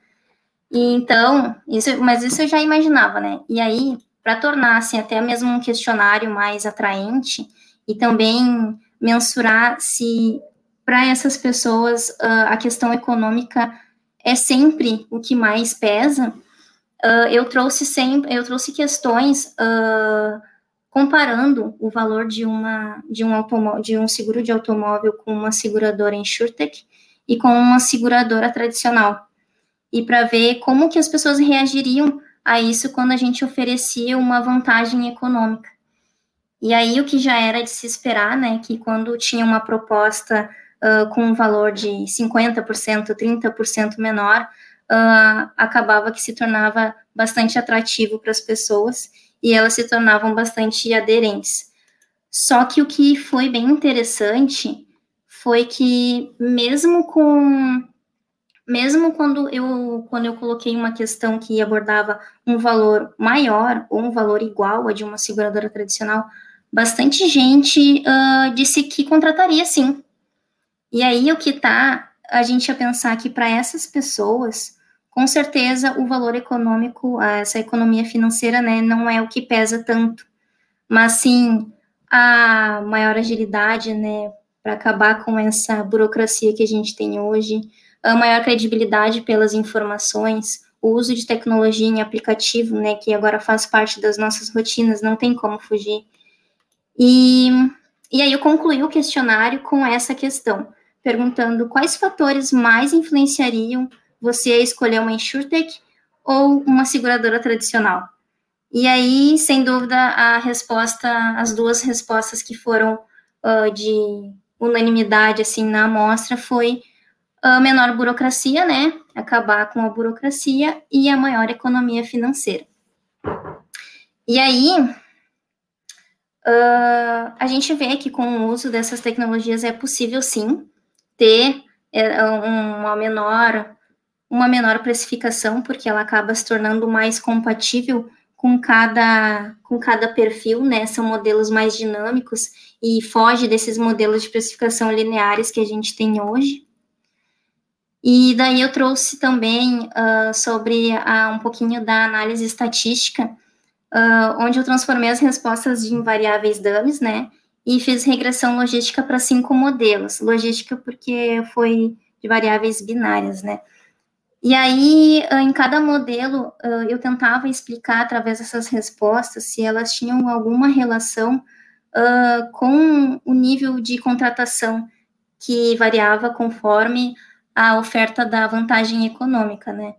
E então, isso, mas isso eu já imaginava, né? E aí, para tornar assim, até mesmo um questionário mais atraente e também mensurar se para essas pessoas a questão econômica é sempre o que mais pesa, eu trouxe sempre, eu trouxe questões comparando o valor de uma de um de um seguro de automóvel com uma seguradora insurtech e com uma seguradora tradicional. E para ver como que as pessoas reagiriam a isso quando a gente oferecia uma vantagem econômica. E aí o que já era de se esperar, né, que quando tinha uma proposta uh, com um valor de 50%, 30% menor, uh, acabava que se tornava bastante atrativo para as pessoas e elas se tornavam bastante aderentes. Só que o que foi bem interessante foi que mesmo com mesmo quando eu quando eu coloquei uma questão que abordava um valor maior ou um valor igual a de uma seguradora tradicional, bastante gente uh, disse que contrataria sim. E aí o que tá a gente a pensar que para essas pessoas, com certeza o valor econômico, essa economia financeira, né, não é o que pesa tanto, mas sim a maior agilidade, né, para acabar com essa burocracia que a gente tem hoje, a maior credibilidade pelas informações, o uso de tecnologia em aplicativo, né, que agora faz parte das nossas rotinas, não tem como fugir. E, e aí eu concluí o questionário com essa questão perguntando quais fatores mais influenciariam você a escolher uma insurtech ou uma seguradora tradicional. E aí, sem dúvida, a resposta, as duas respostas que foram uh, de unanimidade assim na amostra foi a menor burocracia, né? Acabar com a burocracia e a maior economia financeira. E aí, uh, a gente vê que com o uso dessas tecnologias é possível sim ter é, uma menor uma menor precificação, porque ela acaba se tornando mais compatível com cada, com cada perfil, né? São modelos mais dinâmicos e foge desses modelos de precificação lineares que a gente tem hoje. E daí eu trouxe também uh, sobre uh, um pouquinho da análise estatística, uh, onde eu transformei as respostas em variáveis dummies, né? E fiz regressão logística para cinco modelos. Logística porque foi de variáveis binárias, né? E aí, ah, em cada modelo, ah, eu tentava explicar através dessas respostas se elas tinham alguma relação uh, com o nível de contratação que variava conforme a oferta da vantagem econômica, né?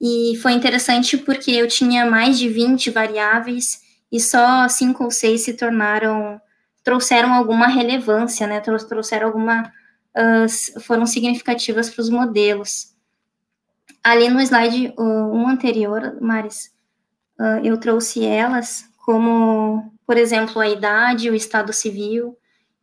E foi interessante porque eu tinha mais de 20 variáveis e só cinco ou seis se tornaram trouxeram alguma relevância, né? Trouxeram alguma. Uh, foram significativas para os modelos. Ali no slide um anterior, Maris, uh, eu trouxe elas como, por exemplo, a idade, o estado civil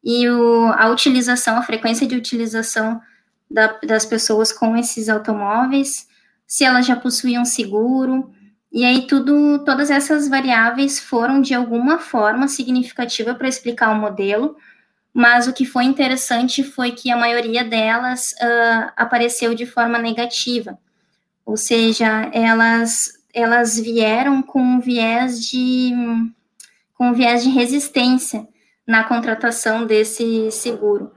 e o, a utilização, a frequência de utilização da, das pessoas com esses automóveis, se elas já possuíam seguro, e aí tudo, todas essas variáveis foram de alguma forma significativa para explicar o modelo, mas o que foi interessante foi que a maioria delas uh, apareceu de forma negativa, ou seja, elas elas vieram com um viés de com um viés de resistência na contratação desse seguro,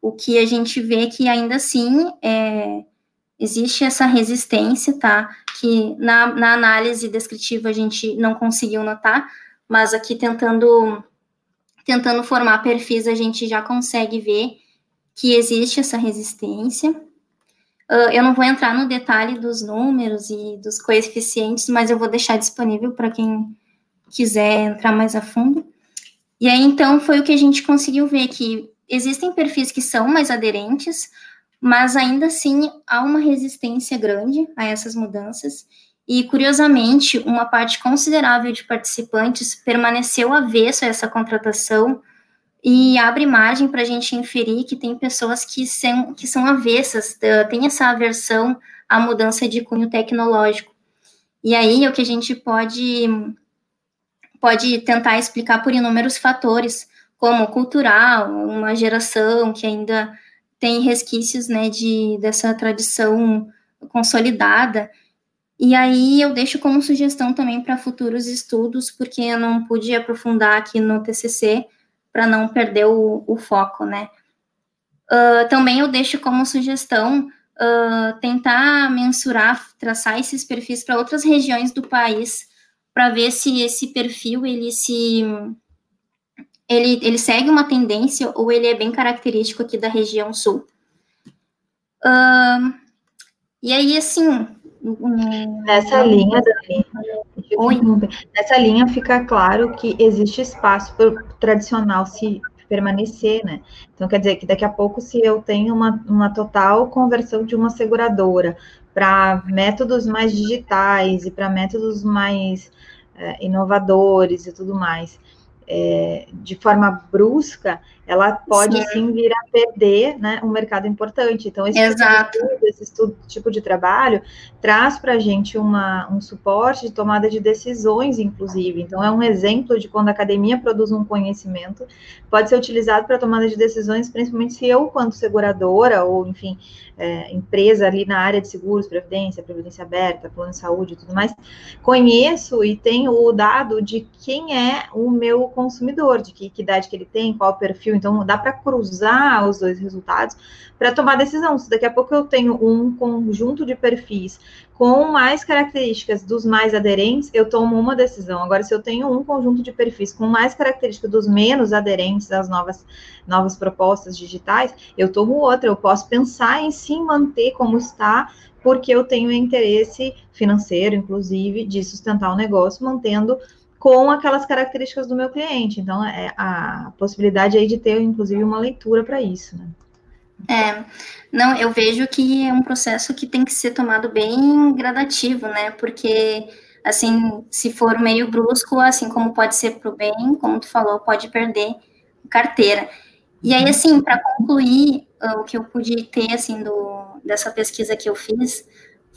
o que a gente vê que ainda assim é, existe essa resistência, tá? Que na, na análise descritiva a gente não conseguiu notar, mas aqui tentando tentando formar perfis a gente já consegue ver que existe essa resistência. Uh, eu não vou entrar no detalhe dos números e dos coeficientes, mas eu vou deixar disponível para quem quiser entrar mais a fundo. E aí, então, foi o que a gente conseguiu ver, que existem perfis que são mais aderentes, mas ainda assim há uma resistência grande a essas mudanças. E, curiosamente, uma parte considerável de participantes permaneceu avesso a essa contratação e abre margem para a gente inferir que tem pessoas que, sem, que são avessas, tem essa aversão à mudança de cunho tecnológico. E aí, o que a gente pode, pode tentar explicar por inúmeros fatores, como cultural, uma geração que ainda tem resquícios né, de, dessa tradição consolidada. E aí eu deixo como sugestão também para futuros estudos, porque eu não pude aprofundar aqui no TCC para não perder o, o foco, né? Uh, também eu deixo como sugestão uh, tentar mensurar, traçar esses perfis para outras regiões do país, para ver se esse perfil ele se ele, ele segue uma tendência ou ele é bem característico aqui da região sul. Uh, e aí, assim. Nessa linha, Dani, nessa linha fica claro que existe espaço para o tradicional se permanecer, né? Então, quer dizer que daqui a pouco, se eu tenho uma, uma total conversão de uma seguradora para métodos mais digitais e para métodos mais é, inovadores e tudo mais, é, de forma brusca, ela pode sim, sim vir a perder né, um mercado importante. Então, esse, Exato. Tipo, de esse estudo, tipo de trabalho traz para a gente uma, um suporte de tomada de decisões, inclusive. Então, é um exemplo de quando a academia produz um conhecimento, pode ser utilizado para tomada de decisões, principalmente se eu, quanto seguradora, ou, enfim, é, empresa ali na área de seguros, previdência, previdência aberta, plano de saúde e tudo mais, conheço e tenho o dado de quem é o meu consumidor, de que, que idade que ele tem, qual o perfil então, dá para cruzar os dois resultados para tomar decisão. Se daqui a pouco eu tenho um conjunto de perfis com mais características dos mais aderentes, eu tomo uma decisão. Agora, se eu tenho um conjunto de perfis com mais características dos menos aderentes às novas, novas propostas digitais, eu tomo outra. Eu posso pensar em sim manter como está, porque eu tenho interesse financeiro, inclusive, de sustentar o negócio, mantendo com aquelas características do meu cliente. Então, é a possibilidade aí de ter, inclusive, uma leitura para isso, né? É, não, eu vejo que é um processo que tem que ser tomado bem gradativo, né? Porque, assim, se for meio brusco, assim como pode ser para o bem, como tu falou, pode perder carteira. E aí, assim, para concluir, uh, o que eu pude ter, assim, do, dessa pesquisa que eu fiz,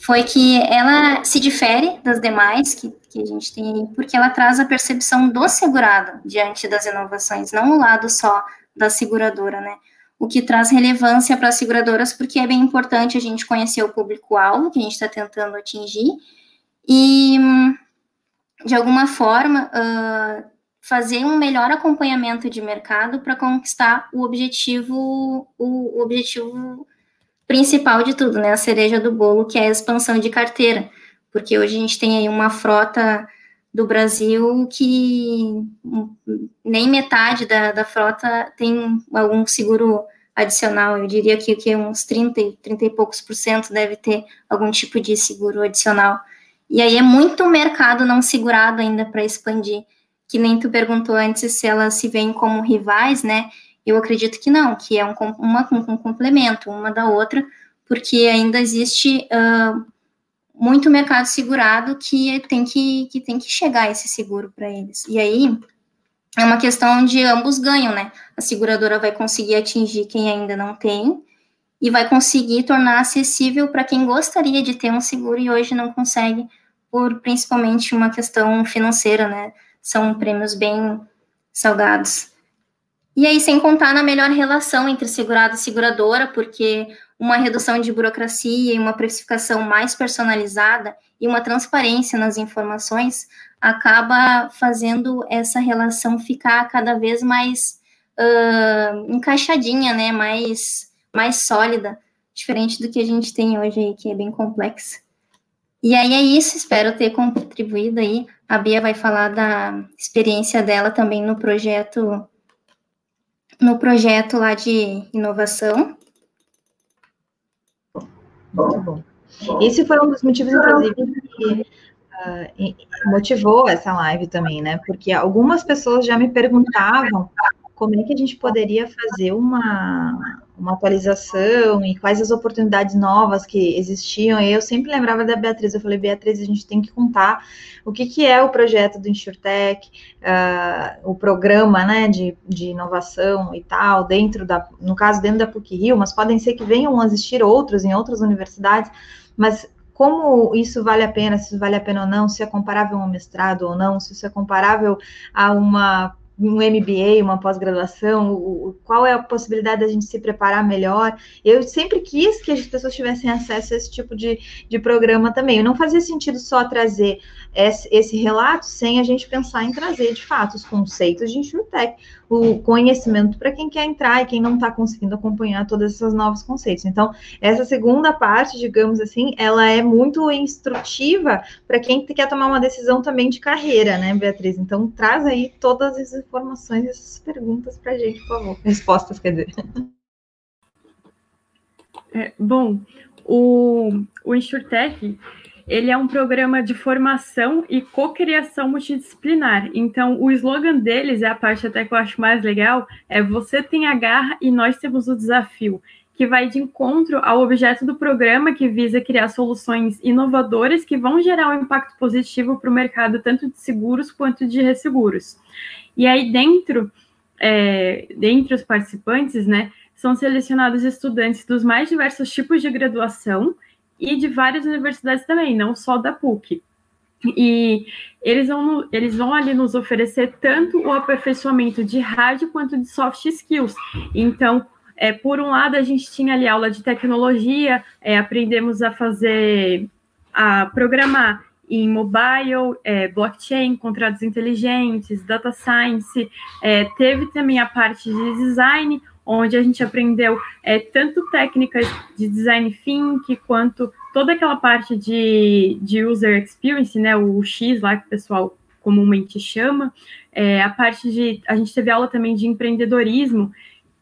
foi que ela se difere das demais que, que a gente tem aí, porque ela traz a percepção do segurado diante das inovações, não o lado só da seguradora, né? O que traz relevância para as seguradoras, porque é bem importante a gente conhecer o público-alvo que a gente está tentando atingir e, de alguma forma, uh, fazer um melhor acompanhamento de mercado para conquistar o objetivo, o, o objetivo principal de tudo, né? A cereja do bolo, que é a expansão de carteira. Porque hoje a gente tem aí uma frota do Brasil que nem metade da, da frota tem algum seguro adicional. Eu diria que, que uns 30, 30 e poucos por cento deve ter algum tipo de seguro adicional. E aí é muito mercado não segurado ainda para expandir. Que nem tu perguntou antes se elas se veem como rivais, né? Eu acredito que não, que é um, uma, um complemento uma da outra, porque ainda existe uh, muito mercado segurado que tem que, que tem que chegar esse seguro para eles. E aí é uma questão de ambos ganham, né? A seguradora vai conseguir atingir quem ainda não tem e vai conseguir tornar acessível para quem gostaria de ter um seguro e hoje não consegue, por principalmente uma questão financeira, né? São prêmios bem salgados. E aí, sem contar na melhor relação entre segurado e seguradora, porque uma redução de burocracia e uma precificação mais personalizada e uma transparência nas informações acaba fazendo essa relação ficar cada vez mais uh, encaixadinha, né, mais, mais sólida, diferente do que a gente tem hoje aí, que é bem complexo. E aí é isso, espero ter contribuído aí. A Bia vai falar da experiência dela também no projeto no projeto lá de inovação. Muito bom. Esse foi um dos motivos, inclusive, que uh, motivou essa live também, né? Porque algumas pessoas já me perguntavam como é que a gente poderia fazer uma, uma atualização e quais as oportunidades novas que existiam. E eu sempre lembrava da Beatriz, eu falei, Beatriz, a gente tem que contar o que, que é o projeto do InsurTech, uh, o programa né, de, de inovação e tal, dentro da, no caso, dentro da PUC-Rio, mas podem ser que venham a existir outros em outras universidades, mas como isso vale a pena, se isso vale a pena ou não, se é comparável a um mestrado ou não, se isso é comparável a uma um MBA, uma pós-graduação, qual é a possibilidade da gente se preparar melhor. Eu sempre quis que as pessoas tivessem acesso a esse tipo de, de programa também. Não fazia sentido só trazer esse, relato sem a gente pensar em trazer, de fato, os conceitos de InsurTech, o conhecimento para quem quer entrar e quem não está conseguindo acompanhar todos esses novos conceitos. Então, essa segunda parte, digamos assim, ela é muito instrutiva para quem quer tomar uma decisão também de carreira, né, Beatriz? Então, traz aí todas as informações, essas perguntas para a gente, por favor. Respostas, quer dizer. É, bom, o, o InsurTech, ele é um programa de formação e cocriação multidisciplinar. Então, o slogan deles, é a parte até que eu acho mais legal, é você tem a garra e nós temos o desafio, que vai de encontro ao objeto do programa que visa criar soluções inovadoras que vão gerar um impacto positivo para o mercado, tanto de seguros quanto de resseguros. E aí, dentro, é, dentre os participantes, né, são selecionados estudantes dos mais diversos tipos de graduação, e de várias universidades também, não só da PUC. E eles vão, eles vão ali nos oferecer tanto o aperfeiçoamento de hard quanto de soft skills. Então, é, por um lado, a gente tinha ali aula de tecnologia, é, aprendemos a fazer, a programar em mobile, é, blockchain, contratos inteligentes, data science, é, teve também a parte de design, onde a gente aprendeu é, tanto técnicas de design think, quanto toda aquela parte de, de user experience, né, o X lá que o pessoal comumente chama, é, a parte de, a gente teve aula também de empreendedorismo,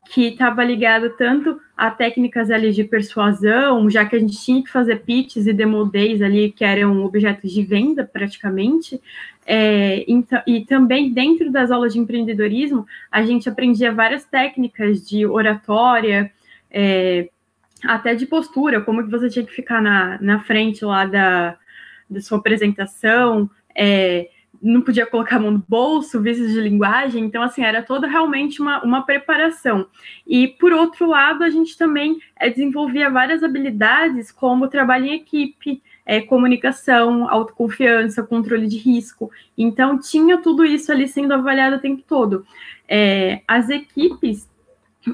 que estava ligado tanto a técnicas ali de persuasão, já que a gente tinha que fazer pitches e demo days ali, que eram objetos de venda praticamente, é, então, e também dentro das aulas de empreendedorismo, a gente aprendia várias técnicas de oratória, é, até de postura, como que você tinha que ficar na, na frente lá da, da sua apresentação, é, não podia colocar a mão no bolso, vícios de linguagem, então, assim, era toda realmente uma, uma preparação. E, por outro lado, a gente também é, desenvolvia várias habilidades, como trabalho em equipe, é, comunicação, autoconfiança, controle de risco. Então, tinha tudo isso ali sendo avaliado o tempo todo. É, as equipes,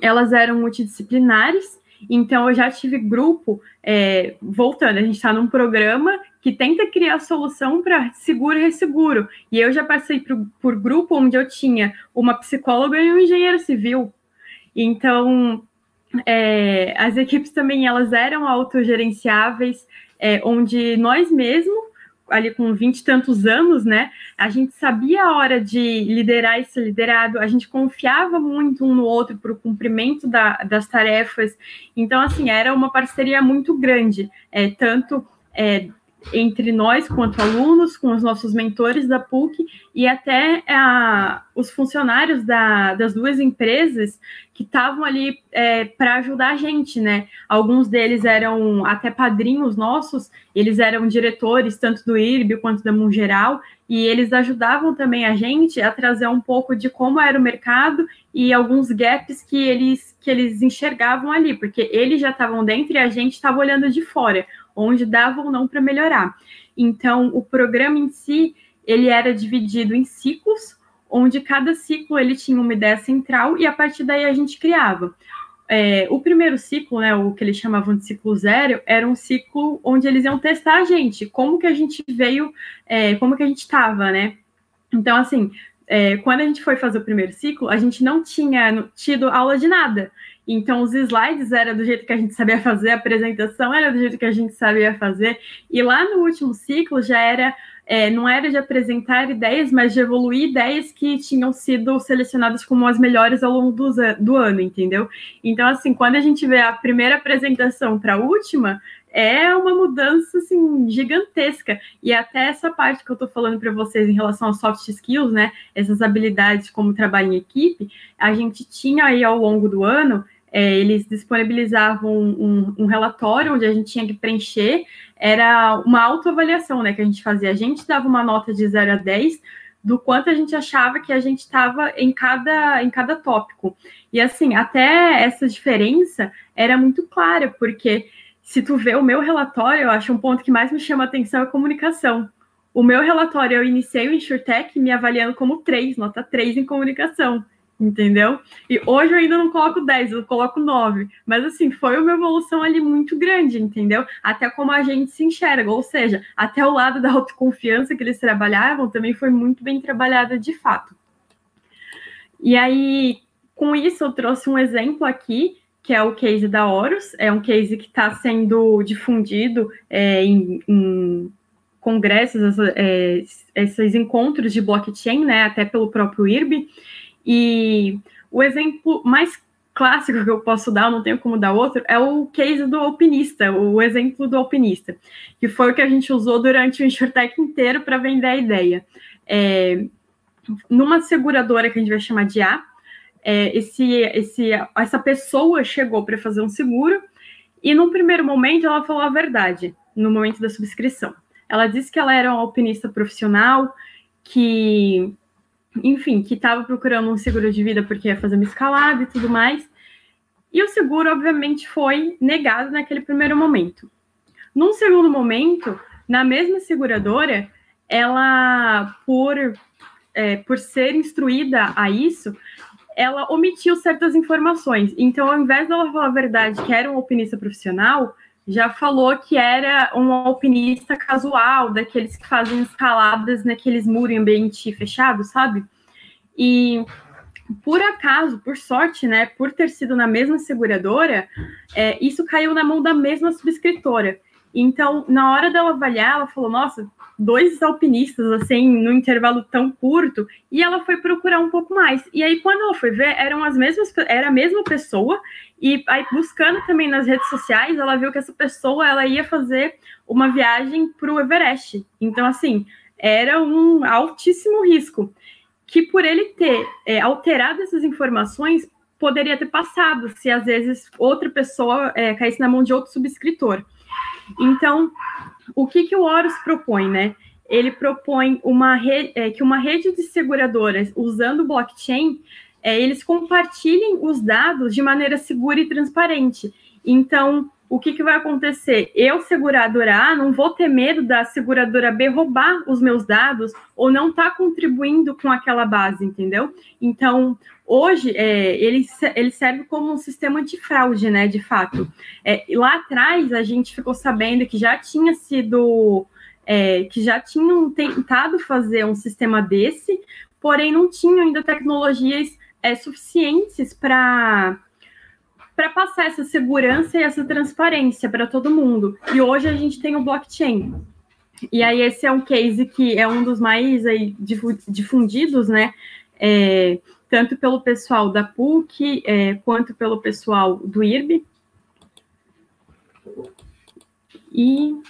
elas eram multidisciplinares, então eu já tive grupo, é, voltando, a gente está num programa que tenta criar solução para seguro e resseguro. E eu já passei por, por grupo onde eu tinha uma psicóloga e um engenheiro civil. Então, é, as equipes também elas eram autogerenciáveis, é, onde nós mesmos, ali com vinte e tantos anos, né, a gente sabia a hora de liderar esse liderado, a gente confiava muito um no outro para o cumprimento da, das tarefas. Então, assim, era uma parceria muito grande, é, tanto é, entre nós, quanto alunos, com os nossos mentores da PUC e até a, os funcionários da, das duas empresas que estavam ali é, para ajudar a gente, né? Alguns deles eram até padrinhos nossos, eles eram diretores tanto do IRB quanto da Mungeral, e eles ajudavam também a gente a trazer um pouco de como era o mercado e alguns gaps que eles, que eles enxergavam ali, porque eles já estavam dentro e a gente estava olhando de fora onde dava ou não para melhorar. Então, o programa em si, ele era dividido em ciclos, onde cada ciclo ele tinha uma ideia central e a partir daí a gente criava. É, o primeiro ciclo, né, o que eles chamavam de ciclo zero, era um ciclo onde eles iam testar a gente, como que a gente veio, é, como que a gente estava, né? Então, assim, é, quando a gente foi fazer o primeiro ciclo, a gente não tinha tido aula de nada. Então, os slides era do jeito que a gente sabia fazer, a apresentação era do jeito que a gente sabia fazer. E lá no último ciclo já era, é, não era de apresentar ideias, mas de evoluir ideias que tinham sido selecionadas como as melhores ao longo do, do ano, entendeu? Então, assim, quando a gente vê a primeira apresentação para a última, é uma mudança assim gigantesca e até essa parte que eu estou falando para vocês em relação aos soft skills, né, essas habilidades como trabalho em equipe, a gente tinha aí ao longo do ano é, eles disponibilizavam um, um, relatório onde a gente tinha que preencher, era uma autoavaliação, né, que a gente fazia. A gente dava uma nota de 0 a 10 do quanto a gente achava que a gente estava em cada, em cada tópico. E assim, até essa diferença era muito clara, porque se tu vê o meu relatório, eu acho um ponto que mais me chama atenção é a comunicação. O meu relatório, eu iniciei o InsurTech me avaliando como 3, nota 3 em comunicação, entendeu? E hoje eu ainda não coloco 10, eu coloco 9. Mas, assim, foi uma evolução ali muito grande, entendeu? Até como a gente se enxerga, ou seja, até o lado da autoconfiança que eles trabalhavam também foi muito bem trabalhada de fato. E aí, com isso, eu trouxe um exemplo aqui que é o case da Horus, é um case que está sendo difundido é, em, em, congressos, é, esses encontros de blockchain, né, até pelo próprio IRB, e o exemplo mais clássico que eu posso dar, não tenho como dar outro, é o case do alpinista, o exemplo do alpinista, que foi o que a gente usou durante o InsurTech inteiro para vender a ideia. É, numa seguradora que a gente vai chamar de A, é, esse, esse, essa pessoa chegou para fazer um seguro e, num primeiro momento, ela falou a verdade, no momento da subscrição. Ela disse que ela era uma alpinista profissional, que, enfim, que estava procurando um seguro de vida porque ia fazer uma escalada e tudo mais. E o seguro, obviamente, foi negado naquele primeiro momento. Num segundo momento, na mesma seguradora, ela, por, é, por ser instruída a isso, ela omitiu certas informações. Então, ao invés dela falar a verdade que era um alpinista profissional, já falou que era um alpinista casual, daqueles que fazem escaladas naqueles muros em ambiente fechado, sabe? E por acaso, por sorte, né, por ter sido na mesma seguradora, é, isso caiu na mão da mesma subscritora. Então, na hora dela avaliar, ela falou: Nossa, dois alpinistas, assim, no intervalo tão curto, e ela foi procurar um pouco mais. E aí, quando ela foi ver, eram as mesmas, era a mesma pessoa, e aí, buscando também nas redes sociais, ela viu que essa pessoa, ela ia fazer uma viagem para o Everest. Então, assim, era um altíssimo risco, que por ele ter é, alterado essas informações, poderia ter passado, se às vezes outra pessoa é, caísse na mão de outro subscritor. Então, o que, que o Horus propõe, né? Ele propõe uma é, que uma rede de seguradoras usando blockchain, é, eles compartilhem os dados de maneira segura e transparente. Então, o que, que vai acontecer? Eu, seguradora A, não vou ter medo da seguradora B roubar os meus dados ou não estar tá contribuindo com aquela base, entendeu? Então, hoje, é, ele, ele serve como um sistema antifraude, né, de fato. É, lá atrás, a gente ficou sabendo que já tinha sido... É, que já tinham tentado fazer um sistema desse, porém não tinham ainda tecnologias é, suficientes para para passar essa segurança e essa transparência para todo mundo. E hoje a gente tem o blockchain. E aí esse é um case que é um dos mais aí, difundidos, né? É, tanto pelo pessoal da PUC é, quanto pelo pessoal do IRB. E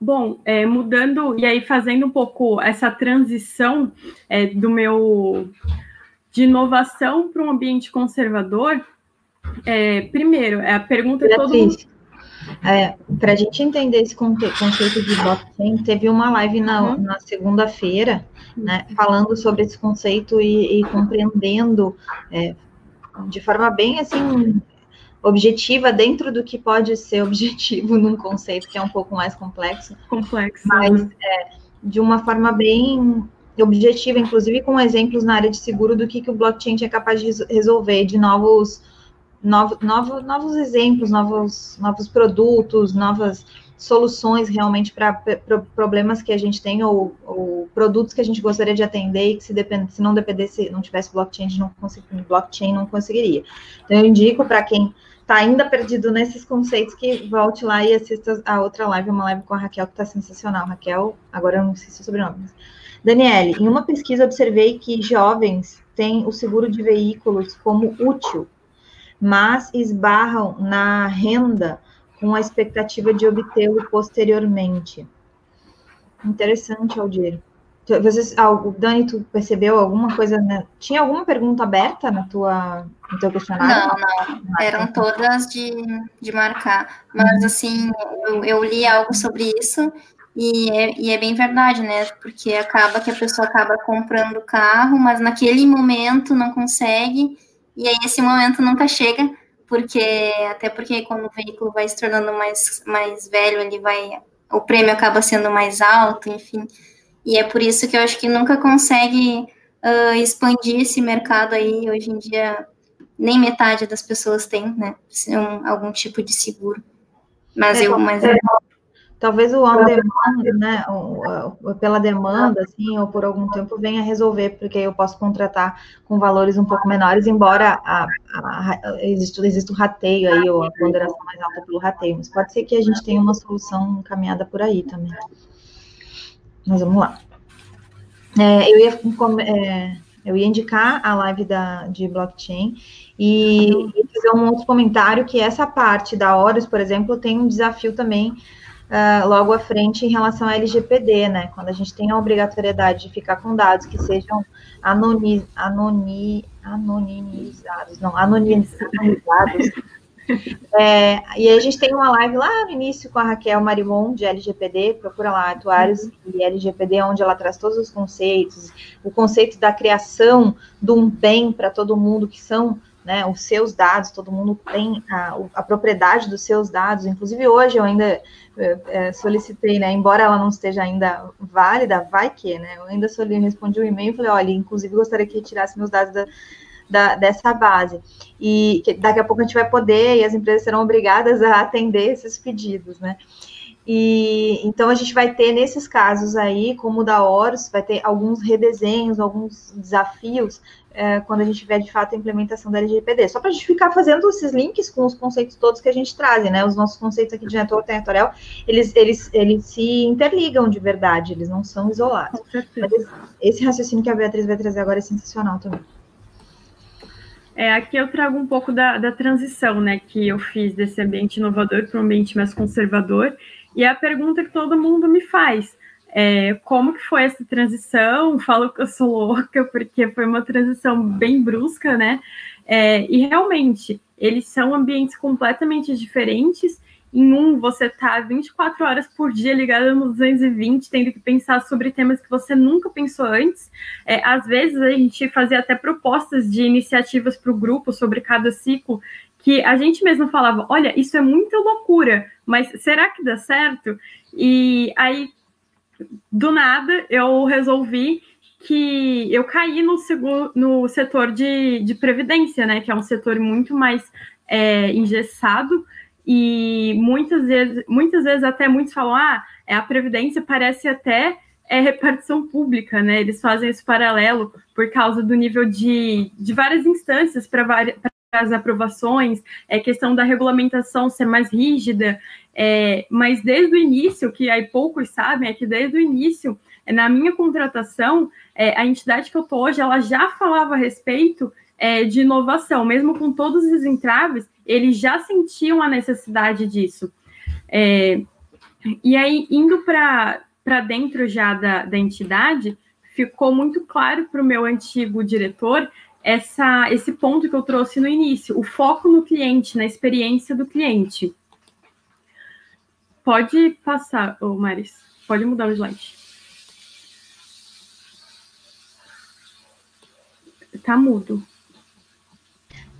bom, é, mudando e aí fazendo um pouco essa transição é, do meu de inovação para um ambiente conservador, é, primeiro, é a pergunta que todo mundo... É, para a gente entender esse conceito de blockchain, teve uma live na, uhum. na segunda-feira, né, falando sobre esse conceito e, e compreendendo é, de forma bem assim objetiva dentro do que pode ser objetivo num conceito que é um pouco mais complexo. Complexo. Mas é, de uma forma bem objetiva, inclusive com exemplos na área de seguro do que, que o blockchain é capaz de resolver de novos novo, novo, novos exemplos, novos, novos produtos, novas soluções realmente para problemas que a gente tem ou, ou, produtos que a gente gostaria de atender e que se, depend, se não dependesse, não tivesse blockchain, não blockchain não conseguiria. Então, eu indico para quem está ainda perdido nesses conceitos que volte lá e assista a outra live, uma live com a Raquel que está sensacional. Raquel, agora eu não sei se o sobrenome. Mas... Daniele, em uma pesquisa observei que jovens têm o seguro de veículos como útil, mas esbarram na renda com a expectativa de obtê-lo posteriormente. Interessante, Aldir. Vocês, Dani, tu percebeu alguma coisa? Né? Tinha alguma pergunta aberta na tua, no teu questionário? Não, não. Eram todas de, de marcar. Mas, uhum. assim, eu, eu, li algo sobre isso e é, e é bem verdade, né? Porque acaba que a pessoa acaba comprando o carro, mas naquele momento não consegue, e aí esse momento nunca chega porque até porque quando o veículo vai se tornando mais, mais velho, ele vai o prêmio acaba sendo mais alto, enfim. E é por isso que eu acho que nunca consegue uh, expandir esse mercado aí. Hoje em dia, nem metade das pessoas tem, né? Um, algum tipo de seguro. Mas é, eu, mas é, Talvez o on demand, né, pela demanda, assim, ou por algum tempo venha resolver, porque eu posso contratar com valores um pouco menores, embora a, a, a, exista, exista o rateio aí, ou a ponderação mais alta pelo rateio, mas pode ser que a gente tenha uma solução caminhada por aí também. Mas vamos lá. É, eu, ia, é, eu ia indicar a live da, de blockchain e, e fazer um outro comentário que essa parte da Horus, por exemplo, tem um desafio também uh, logo à frente em relação ao LGPD, né? Quando a gente tem a obrigatoriedade de ficar com dados que sejam anoni, anoni, anonimizados, não, anonimizados. É, e a gente tem uma live lá no início com a Raquel Marimon, de LGPD, procura lá, Atuários uhum. e LGPD, onde ela traz todos os conceitos, o conceito da criação de um bem para todo mundo, que são né, os seus dados, todo mundo tem a, a, propriedade dos seus dados, inclusive hoje eu ainda é, solicitei, né, embora ela não esteja ainda válida, vai que, né, eu ainda solicitei, respondi um e-mail e falei, olha, inclusive gostaria que tirasse meus dados da, da, dessa base, e daqui a pouco a gente vai poder, e as empresas serão obrigadas a atender esses pedidos, né, e então a gente vai ter nesses casos aí, como o da Horus, vai ter alguns redesenhos, alguns desafios é, quando a gente tiver de fato a implementação da LGPD. Só para a gente ficar fazendo esses links com os conceitos todos que a gente traz, né? Os nossos conceitos aqui de network territorial, eles, eles, eles se interligam de verdade, eles não são isolados. Mas esse raciocínio que a Beatriz vai trazer agora é sensacional também. É, aqui eu trago um pouco da, da transição, né, que eu fiz desse ambiente inovador para um ambiente mais conservador, e é a pergunta que todo mundo me faz, é, como que foi essa transição? Falo que eu sou louca, porque foi uma transição bem brusca, né? É, e realmente, eles são ambientes completamente diferentes. Em um, você tá 24 horas por dia ligado no 220, tendo que pensar sobre temas que você nunca pensou antes. É, às vezes, a gente fazia até propostas de iniciativas para o grupo sobre cada ciclo, que a gente mesmo falava: olha, isso é muita loucura, mas será que dá certo? E aí do nada eu resolvi que eu caí no, seguro, no setor de, de previdência, né? Que é um setor muito mais é, engessado e muitas vezes, muitas vezes até muitos falam, ah, é, a previdência parece até é repartição pública, né? Eles fazem esse paralelo por causa do nível de, de várias instâncias para as aprovações, é questão da regulamentação ser mais rígida, é, mas desde o início, que aí poucos sabem, é que desde o início, é, na minha contratação, é, a entidade que eu estou hoje, ela já falava a respeito é, de inovação, mesmo com todos os entraves, eles já sentiam a necessidade disso. É, e aí, indo para dentro já da, da entidade, ficou muito claro para o meu antigo diretor essa, esse ponto que eu trouxe no início, o foco no cliente, na experiência do cliente. Pode passar, ô Maris, pode mudar o slide. Tá mudo.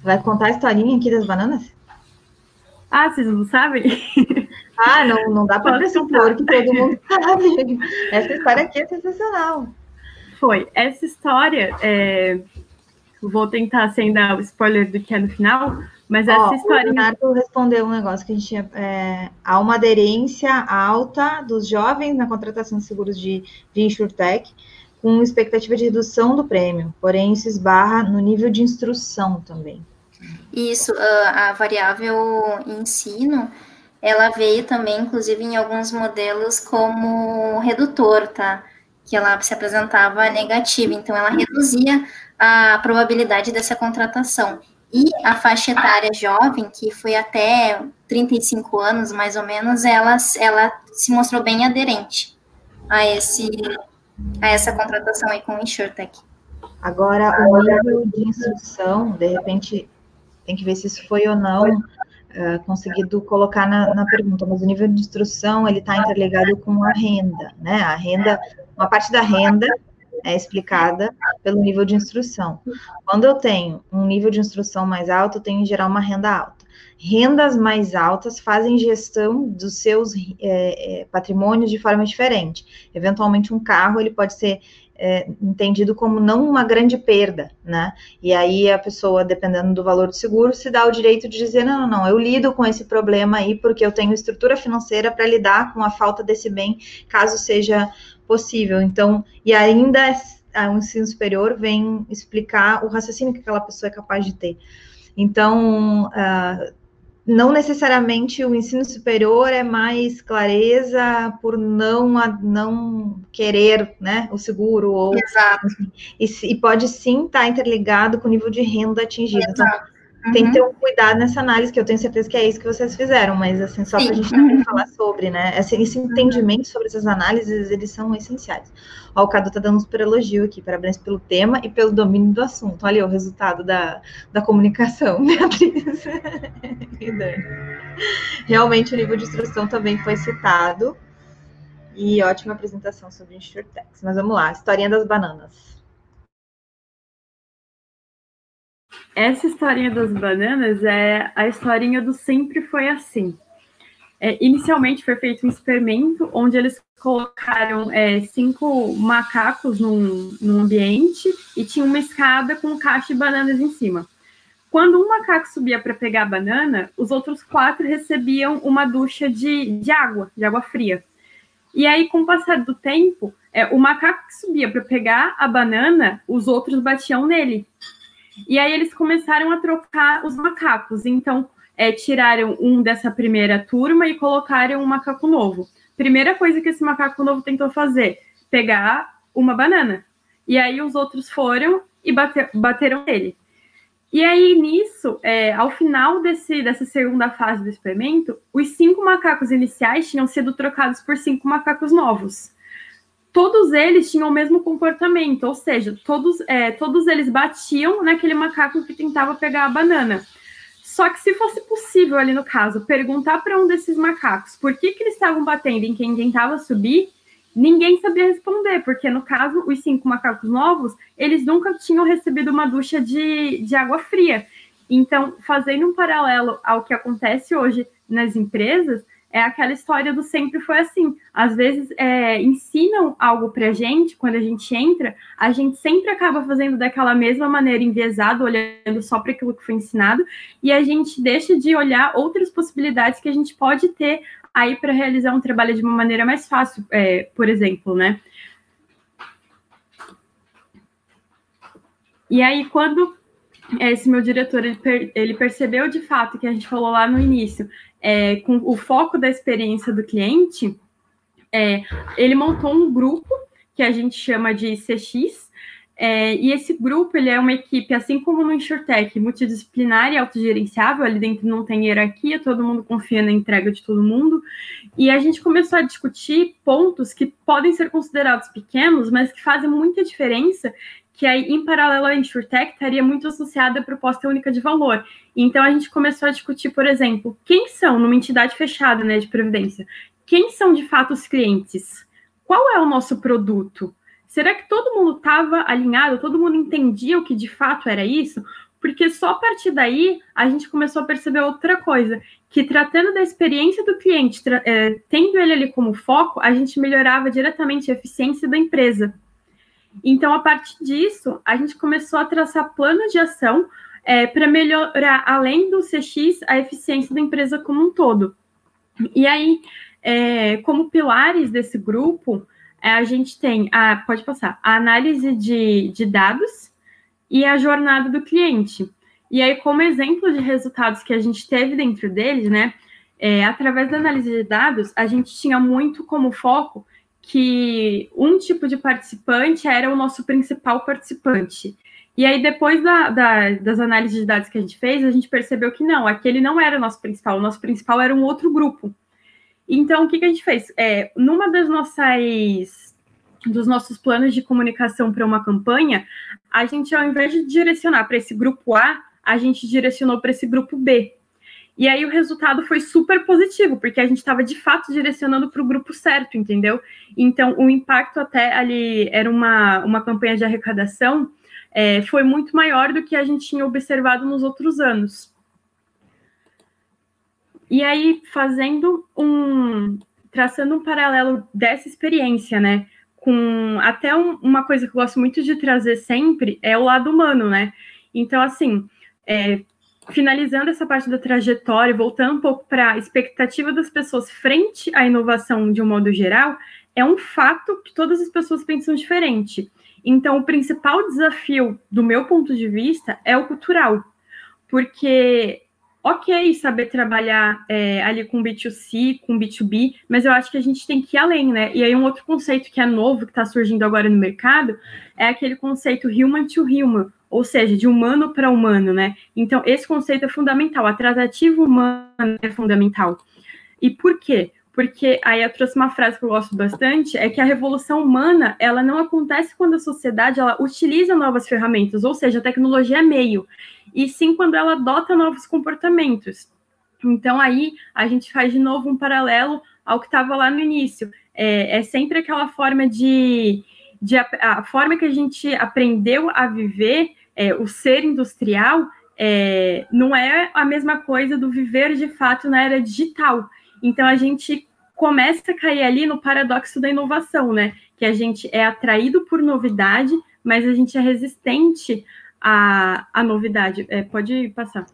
Vai contar a historinha aqui das bananas? Ah, vocês não sabem? Ah, não, não dá para pressupor que todo mundo sabe. Essa história aqui é sensacional. Foi. Essa história, é, vou tentar sem dar o spoiler do que é no final, Mas essa história. O Leonardo respondeu um negócio que a gente tinha. É, há uma aderência alta dos jovens na contratação de seguros de, de InsurTech, com expectativa de redução do prêmio, porém isso esbarra no nível de instrução também. Isso, a variável ensino, ela veio também, inclusive, em alguns modelos como redutor, tá? Que ela se apresentava negativa, então ela reduzia a probabilidade dessa contratação. E a faixa etária jovem, que foi até 35 anos, mais ou menos, ela, ela se mostrou bem aderente a, esse, a essa contratação aí com o InsurTech. Agora, o nível de instrução, de repente, tem que ver se isso foi ou não uh, conseguido colocar na, na, pergunta, mas o nível de instrução, ele está interligado com a renda, né? A renda, uma parte da renda é explicada pelo nível de instrução. Quando eu tenho um nível de instrução mais alto, eu tenho em geral uma renda alta. Rendas mais altas fazem gestão dos seus é, patrimônios de forma diferente. Eventualmente, um carro ele pode ser é, entendido como não uma grande perda, né? E aí a pessoa, dependendo do valor do seguro, se dá o direito de dizer: não, não, não, eu lido com esse problema aí porque eu tenho estrutura financeira para lidar com a falta desse bem, caso seja possível. Então, e ainda o ensino superior vem explicar o raciocínio que aquela pessoa é capaz de ter. Então, uh, não necessariamente o ensino superior é mais clareza por não, não querer né, o seguro, ou, Exato. E, e, pode sim estar tá interligado com o nível de renda atingido. Então, Exato. Uhum. Tem que ter um cuidado nessa análise, que eu tenho certeza que é isso que vocês fizeram, mas assim, só para a gente também falar sobre, né? Esse, esse entendimento sobre essas análises, eles são essenciais. Ó, o Cadu está dando um super elogio aqui, parabéns pelo tema e pelo domínio do assunto. Olha o resultado da, da comunicação, Beatriz. Realmente o nível de instrução também foi citado. E ótima apresentação sobre InsurTex. Mas vamos lá, historinha das bananas. Essa historinha das bananas é a historinha do sempre foi assim. É, inicialmente foi feito um experimento onde eles colocaram é, cinco macacos num, num ambiente e tinha uma escada com caixa de bananas em cima. Quando um macaco subia para pegar a banana, os outros quatro recebiam uma ducha de, de água, de água fria. E aí, com o passar do tempo, é, o macaco que subia para pegar a banana, os outros batiam nele. E aí eles começaram a trocar os macacos. Então, é, tiraram um dessa primeira turma e colocaram um macaco novo. Primeira coisa que esse macaco novo tentou fazer, pegar uma banana. E aí os outros foram e bater, bateram nele. E aí, nisso, é, ao final desse, dessa segunda fase do experimento, os cinco macacos iniciais tinham sido trocados por cinco macacos novos todos eles tinham o mesmo comportamento, ou seja, todos, é, todos eles batiam naquele macaco que tentava pegar a banana. Só que se fosse possível ali no caso perguntar para um desses macacos por que, que eles estavam batendo em quem tentava subir, ninguém sabia responder, porque no caso, os cinco macacos novos, eles nunca tinham recebido uma ducha de, de água fria. Então, fazendo um paralelo ao que acontece hoje nas empresas, é aquela história do sempre foi assim. Às vezes é, ensinam algo para a gente, quando a gente entra, a gente sempre acaba fazendo daquela mesma maneira enviesado, olhando só para aquilo que foi ensinado, e a gente deixa de olhar outras possibilidades que a gente pode ter aí para realizar um trabalho de uma maneira mais fácil, é, por exemplo, né? E aí, quando esse meu diretor ele, ele percebeu de fato que a gente falou lá no início, é, com o foco da experiência do cliente, é, ele montou um grupo que a gente chama de CX, é, e esse grupo ele é uma equipe, assim como no InsurTech, multidisciplinar e autogerenciável, ali dentro não tem hierarquia, todo mundo confia na entrega de todo mundo, e a gente começou a discutir pontos que podem ser considerados pequenos, mas que fazem muita diferença que aí, em paralelo à InsurTech, estaria muito associada à proposta única de valor. Então, a gente começou a discutir, por exemplo, quem são, numa entidade fechada né, de previdência, quem são de fato os clientes? Qual é o nosso produto? Será que todo mundo estava alinhado, todo mundo entendia o que de fato era isso? Porque só a partir daí a gente começou a perceber outra coisa, que tratando da experiência do cliente, é, tendo ele ali como foco, a gente melhorava diretamente a eficiência da empresa. Então, a partir disso, a gente começou a traçar planos de ação é, para melhorar, além do CX, a eficiência da empresa como um todo. E aí, é, como pilares desse grupo, é, a gente tem a, pode passar, a análise de, de dados e a jornada do cliente. E aí, como exemplo de resultados que a gente teve dentro deles, né? É, através da análise de dados, a gente tinha muito como foco que um tipo de participante era o nosso principal participante. E aí, depois da, da, das análises de dados que a gente fez, a gente percebeu que não, aquele não era o nosso principal, o nosso principal era um outro grupo. Então, o que, que a gente fez? É, numa das nossas dos nossos planos de comunicação para uma campanha, a gente, ao invés de direcionar para esse grupo A, a gente direcionou para esse grupo B. E aí o resultado foi super positivo, porque a gente estava de fato direcionando para o grupo certo, entendeu? Então, o impacto até ali era uma, uma campanha de arrecadação, é, foi muito maior do que a gente tinha observado nos outros anos. E aí, fazendo um. traçando um paralelo dessa experiência, né? Com até um, uma coisa que eu gosto muito de trazer sempre é o lado humano, né? Então, assim, é, finalizando essa parte da trajetória, voltando um pouco para a expectativa das pessoas frente à inovação de um modo geral, é um fato que todas as pessoas pensam diferente. Então, o principal desafio, do meu ponto de vista, é o cultural, porque ok saber trabalhar é, ali com B2C, com B2B, mas eu acho que a gente tem que ir além, né? E aí um outro conceito que é novo, que está surgindo agora no mercado, é aquele conceito human to human, ou seja, de humano para humano, né? Então, esse conceito é fundamental, a tratativa humana é fundamental. E por quê? Porque aí eu trouxe uma frase que eu gosto bastante, é que a revolução humana, ela não acontece quando a sociedade ela utiliza novas ferramentas, ou seja, a tecnologia é meio e sim quando ela adota novos comportamentos. Então, aí a gente faz de novo um paralelo ao que estava lá no início. É, é, sempre aquela forma de, de a, a, forma que a gente aprendeu a viver, é, o ser industrial, é, não é a mesma coisa do viver de fato na era digital. Então, a gente começa a cair ali no paradoxo da inovação, né? Que a gente é atraído por novidade, mas a gente é resistente a, a novidade. É, pode passar.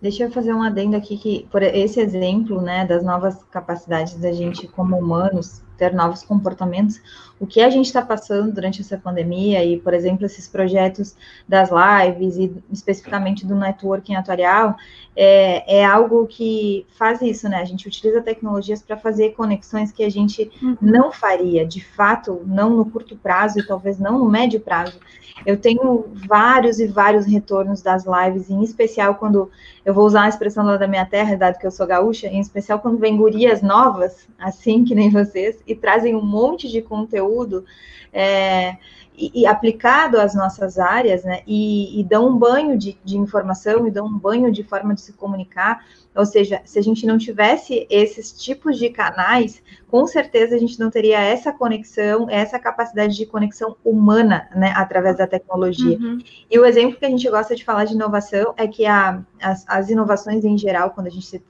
Deixa eu fazer um adendo aqui que, por esse exemplo, né, das novas capacidades da gente como humanos ter novos comportamentos, o que a gente está passando durante essa pandemia e, por exemplo, esses projetos das lives e especificamente do networking atuarial, é, é algo que faz isso, né? A gente utiliza tecnologias para fazer conexões que a gente uhum. não faria, de fato, não no curto prazo e talvez não no médio prazo. Eu tenho vários e vários retornos das lives, em especial quando eu vou usar a expressão lá da minha terra, dado que eu sou gaúcha, em especial quando vem gurias novas, assim que nem vocês, e trazem um monte de conteúdo. É, e, e, aplicado às nossas áreas, né, e, e dão um banho de, de, informação e dão um banho de forma de se comunicar. Ou seja, se a gente não tivesse esses tipos de canais, com certeza a gente não teria essa conexão, essa capacidade de conexão humana, né, através da tecnologia. Uhum. E o exemplo que a gente gosta de falar de inovação é que a, as, as inovações em geral, quando a gente se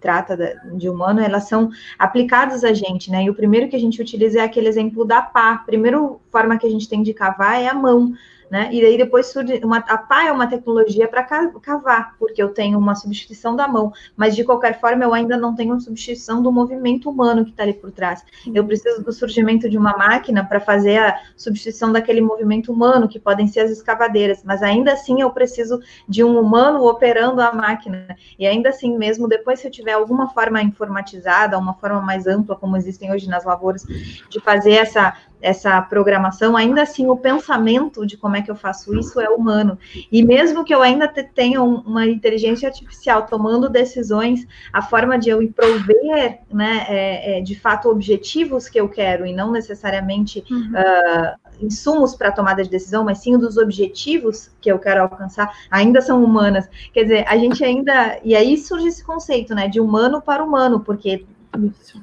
trata de humano, elas são aplicadas a gente, né? E o primeiro que a gente utiliza é aquele exemplo da pá. A primeira forma que a gente tem de cavar é a mão né? E aí depois surge uma, a pá é uma tecnologia para cavar, porque eu tenho uma substituição da mão, mas de qualquer forma eu ainda não tenho uma substituição do movimento humano que está ali por trás. Eu preciso do surgimento de uma máquina para fazer a substituição daquele movimento humano, que podem ser as escavadeiras, mas ainda assim eu preciso de um humano operando a máquina. E ainda assim, mesmo depois, se eu tiver alguma forma informatizada, uma forma mais ampla, como existem hoje nas lavouras, de fazer essa essa programação, ainda assim o pensamento de como é que eu faço isso é humano. E mesmo que eu ainda tenha uma inteligência artificial tomando decisões, a forma de eu prover, né, é, é, de fato objetivos que eu quero e não necessariamente uhum. uh, insumos para tomada de decisão, mas sim dos objetivos que eu quero alcançar, ainda são humanas. Quer dizer, a gente ainda e aí surge esse conceito, né, de humano para humano, porque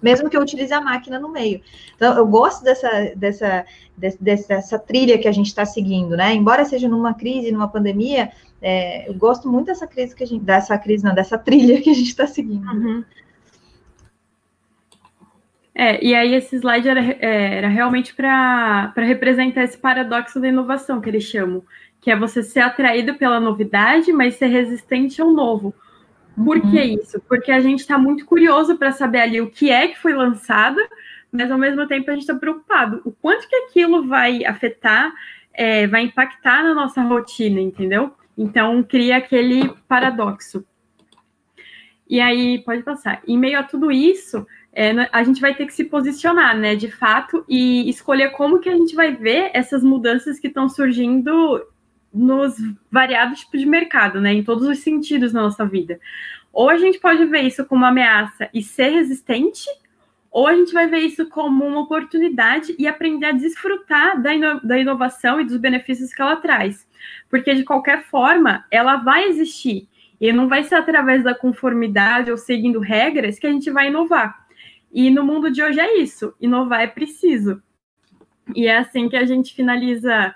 mesmo que eu utilize a máquina no meio. Então, eu gosto dessa, dessa, dessa, dessa trilha que a gente está seguindo, né? Embora seja numa crise, numa pandemia, é, eu gosto muito dessa crise que a gente, dessa crise, não, dessa trilha que a gente está seguindo. Uhum. É, e aí esse slide era, é, era realmente para representar esse paradoxo da inovação que eles chamam, que é você ser atraído pela novidade, mas ser resistente ao novo. Por uhum. que isso? Porque a gente está muito curioso para saber ali o que é que foi lançado, mas ao mesmo tempo a gente está preocupado. O quanto que aquilo vai afetar, é, vai impactar na nossa rotina, entendeu? Então cria aquele paradoxo. E aí, pode passar. Em meio a tudo isso, é, a gente vai ter que se posicionar, né, de fato, e escolher como que a gente vai ver essas mudanças que estão surgindo nos variados tipos de mercado, né, em todos os sentidos na nossa vida. Ou a gente pode ver isso como uma ameaça e ser resistente, ou a gente vai ver isso como uma oportunidade e aprender a desfrutar da, ino da inovação e dos benefícios que ela traz. Porque, de qualquer forma, ela vai existir. E não vai ser através da conformidade ou seguindo regras que a gente vai inovar. E no mundo de hoje é isso: inovar é preciso. E é assim que a gente finaliza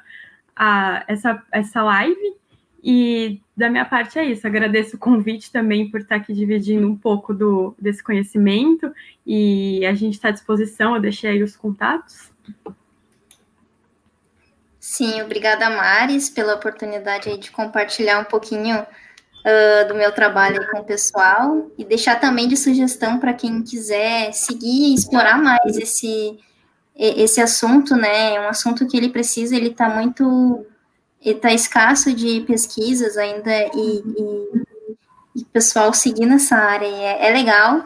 a, essa, essa live. E da minha parte é isso. Agradeço o convite também por estar aqui dividindo um pouco do, desse conhecimento. E a gente está à disposição, eu deixei aí os contatos. Sim, obrigada, Maris, pela oportunidade de compartilhar um pouquinho uh, do meu trabalho com o pessoal e deixar também de sugestão para quem quiser seguir e explorar mais esse, esse assunto, né? É um assunto que ele precisa, ele está muito está escasso de pesquisas ainda e, e, e pessoal seguindo essa área. É, é, legal,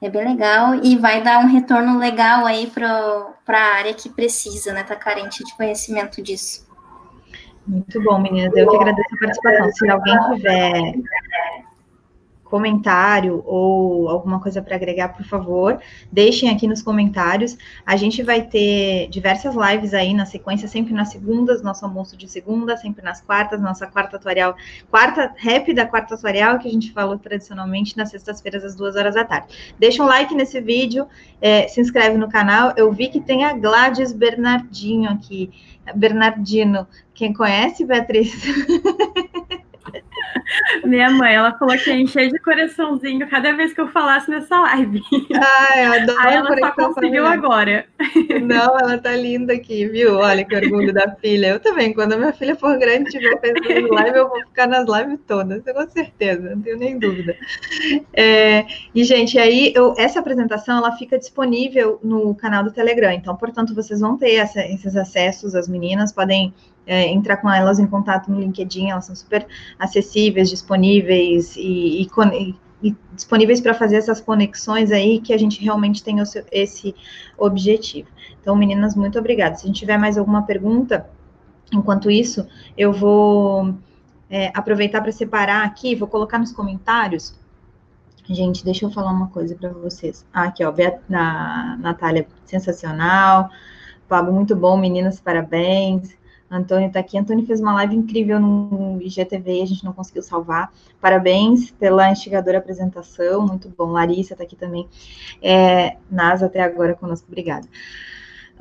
é bem legal e vai dar um retorno legal aí para a área que precisa, né? Está carente de conhecimento disso. Muito bom, meninas. Eu que agradeço a participação. Se alguém tiver comentário ou alguma coisa para agregar, por favor, deixem aqui nos comentários. A gente vai ter diversas lives aí na sequência, sempre nas segundas, nosso almoço de segunda, sempre nas quartas, nossa quarta tutorial, quarta rap da quarta tutorial, que a gente falou tradicionalmente nas sextas-feiras, às duas horas da tarde. Deixa um like nesse vídeo, é, se inscreve no canal. Eu vi que tem a Gladys Bernardinho aqui. Bernardino, quem conhece, Beatriz? Minha mãe, ela falou que ia encher de coraçãozinho cada vez que eu falasse nessa live. Ai, eu adoro Aí ela só conseguiu agora. Não, ela tá linda aqui, viu? Olha que orgulho da filha. Eu também, quando a minha filha for grande e tiver fazendo live, eu vou ficar nas lives todas, com certeza, não tenho nem dúvida. É, e, gente, aí eu, essa apresentação ela fica disponível no canal do Telegram, então, portanto, vocês vão ter essa, esses acessos, as meninas podem é, entrar com elas em contato no LinkedIn, elas são super acessíveis, disponíveis e, e, e disponíveis para fazer essas conexões aí que a gente realmente tem seu, esse objetivo. Então, meninas, muito obrigada. Se a gente tiver mais alguma pergunta, enquanto isso, eu vou é, aproveitar para separar aqui, vou colocar nos comentários. Gente, deixa eu falar uma coisa para vocês. Ah, aqui, ó, na Natália, sensacional. Pablo, muito bom, meninas, parabéns. Antônio está aqui. Antônio fez uma live incrível no IGTV e a gente não conseguiu salvar. Parabéns pela instigadora apresentação, muito bom. Larissa está aqui também. É, até agora conosco, obrigada.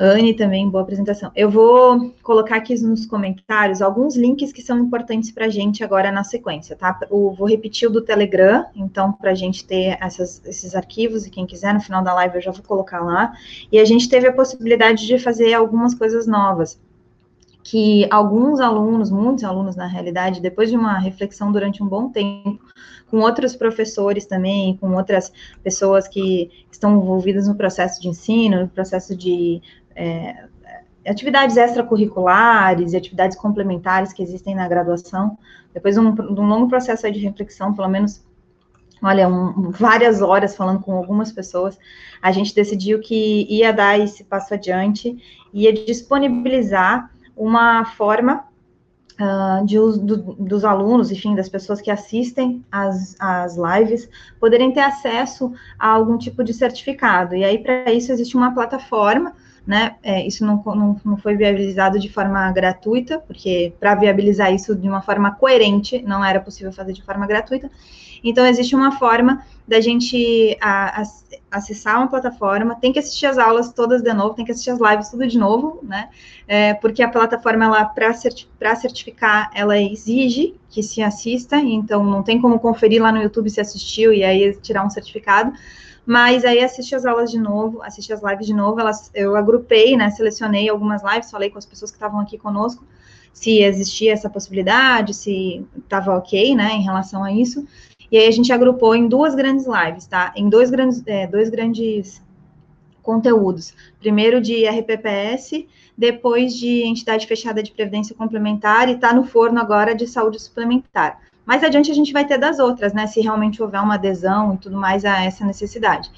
Anne também, boa apresentação. Eu vou colocar aqui nos comentários alguns links que são importantes para a gente agora na sequência, tá? Eu vou repetir o do Telegram, então, para a gente ter essas, esses arquivos, e quem quiser, no final da live eu já vou colocar lá. E a gente teve a possibilidade de fazer algumas coisas novas que alguns alunos, muitos alunos na realidade, depois de uma reflexão durante um bom tempo, com outros professores também, com outras pessoas que estão envolvidas no processo de ensino, no processo de é, atividades extracurriculares e atividades complementares que existem na graduação, depois de um, de um longo processo de reflexão, pelo menos olha, um, várias horas falando com algumas pessoas, a gente decidiu que ia dar esse passo adiante, ia disponibilizar uma forma uh, de do, dos alunos, enfim, das pessoas que assistem às, às lives, poderem ter acesso a algum tipo de certificado. E aí, para isso, existe uma plataforma, né? É, isso não, não, não foi viabilizado de forma gratuita, porque para viabilizar isso de uma forma coerente, não era possível fazer de forma gratuita. Então, existe uma forma da gente a, a, acessar uma plataforma, tem que assistir as aulas todas de novo, tem que assistir as lives tudo de novo, né? É, porque a plataforma, ela, para certi certificar, ela exige que se assista, então não tem como conferir lá no YouTube se assistiu e aí tirar um certificado. Mas aí assiste as aulas de novo, assiste as lives de novo. Elas, eu agrupei, né? Selecionei algumas lives, falei com as pessoas que estavam aqui conosco se existia essa possibilidade, se estava ok, né, em relação a isso. E aí a gente agrupou em duas grandes lives, tá? Em dois grandes, é, dois grandes conteúdos. Primeiro de RPPS, depois de entidade fechada de previdência complementar e está no forno agora de saúde suplementar. Mais adiante a gente vai ter das outras, né? Se realmente houver uma adesão e tudo mais a essa necessidade.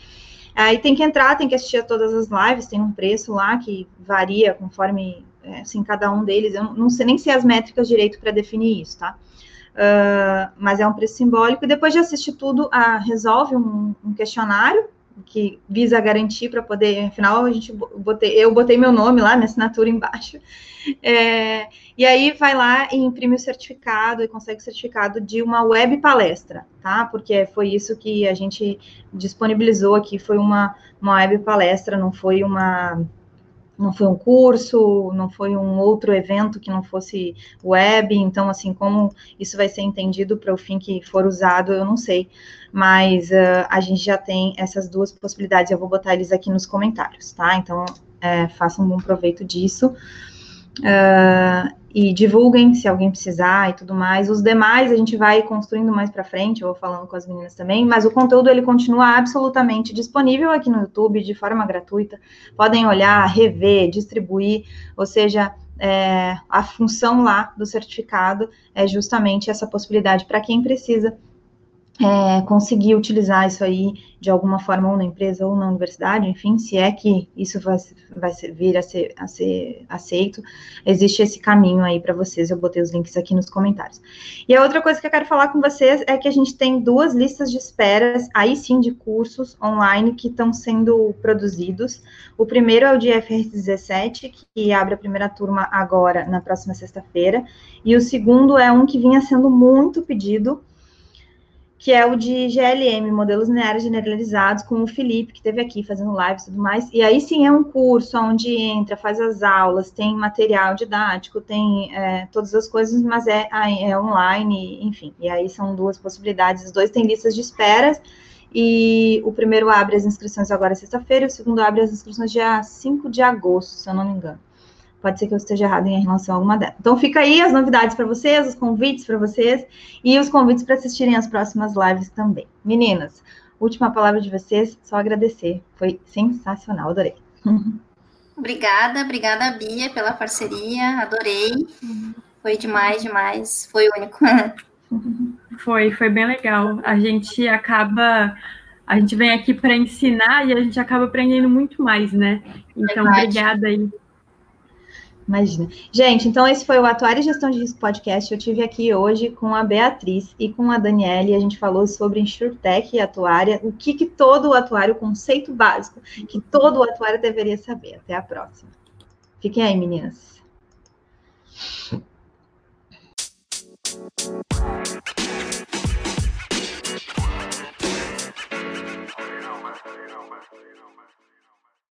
Aí tem que entrar, tem que assistir a todas as lives, tem um preço lá que varia conforme, é, assim, cada um deles. Eu não sei nem se as métricas direito para definir isso, tá? Uh, mas é um preço simbólico. E depois de assistir tudo, uh, resolve um, um questionário que visa garantir para poder, afinal, a gente botei, eu botei meu nome lá, minha assinatura embaixo. É, e aí vai lá e imprime o certificado e consegue o certificado de uma web palestra, tá? Porque foi isso que a gente disponibilizou aqui, foi uma, uma web palestra, não foi uma não foi um curso, não foi um outro evento que não fosse web, então, assim, como isso vai ser entendido para o fim que for usado, eu não sei, mas uh, a gente já tem essas duas possibilidades, eu vou botar eles aqui nos comentários, tá? Então, é, façam um bom proveito disso. Uh, e divulguem se alguém precisar e tudo mais. Os demais a gente vai construindo mais para frente, eu vou falando com as meninas também, mas o conteúdo ele continua absolutamente disponível aqui no YouTube de forma gratuita. Podem olhar, rever, distribuir, ou seja, é, a função lá do certificado é justamente essa possibilidade para quem precisa é, conseguir utilizar isso aí de alguma forma ou na empresa ou na universidade, enfim, se é que isso vai, vai vir a ser, a ser aceito, existe esse caminho aí para vocês, eu botei os links aqui nos comentários. E a outra coisa que eu quero falar com vocês é que a gente tem duas listas de esperas, aí sim, de cursos online que estão sendo produzidos. O primeiro é o de FRS 17, que abre a primeira turma agora, na próxima sexta-feira, e o segundo é um que vinha sendo muito pedido, que é o de GLM, modelos lineares generalizados, com o Felipe, que teve aqui fazendo lives e tudo mais. E aí sim é um curso onde entra, faz as aulas, tem material didático, tem é, todas as coisas, mas é, é online, enfim. E aí são duas possibilidades. Os dois têm listas de espera. E o primeiro abre as inscrições agora sexta-feira, o segundo abre as inscrições dia 5 de agosto, se eu não me engano. Pode ser que eu esteja errado em relação a alguma delas. Então, fica aí as novidades para vocês, os convites para vocês e os convites para assistirem as próximas lives também. Meninas, última palavra de vocês, só agradecer. Foi sensacional, adorei. Obrigada, obrigada, Bia, pela parceria, adorei. Foi demais, demais, foi único. Foi, foi bem legal. A gente acaba a gente vem aqui para ensinar e a gente acaba aprendendo muito mais, né? Então, Verdade. obrigada aí Imagina. Gente, então esse foi o Atuar e Gestão de Risco Podcast. Eu tive aqui hoje com a Beatriz e com a Daniele. A gente falou sobre InsurTech e atuária, o que, que todo atuário, o conceito básico que todo atuário deveria saber. Até a próxima. Fiquem aí, meninas.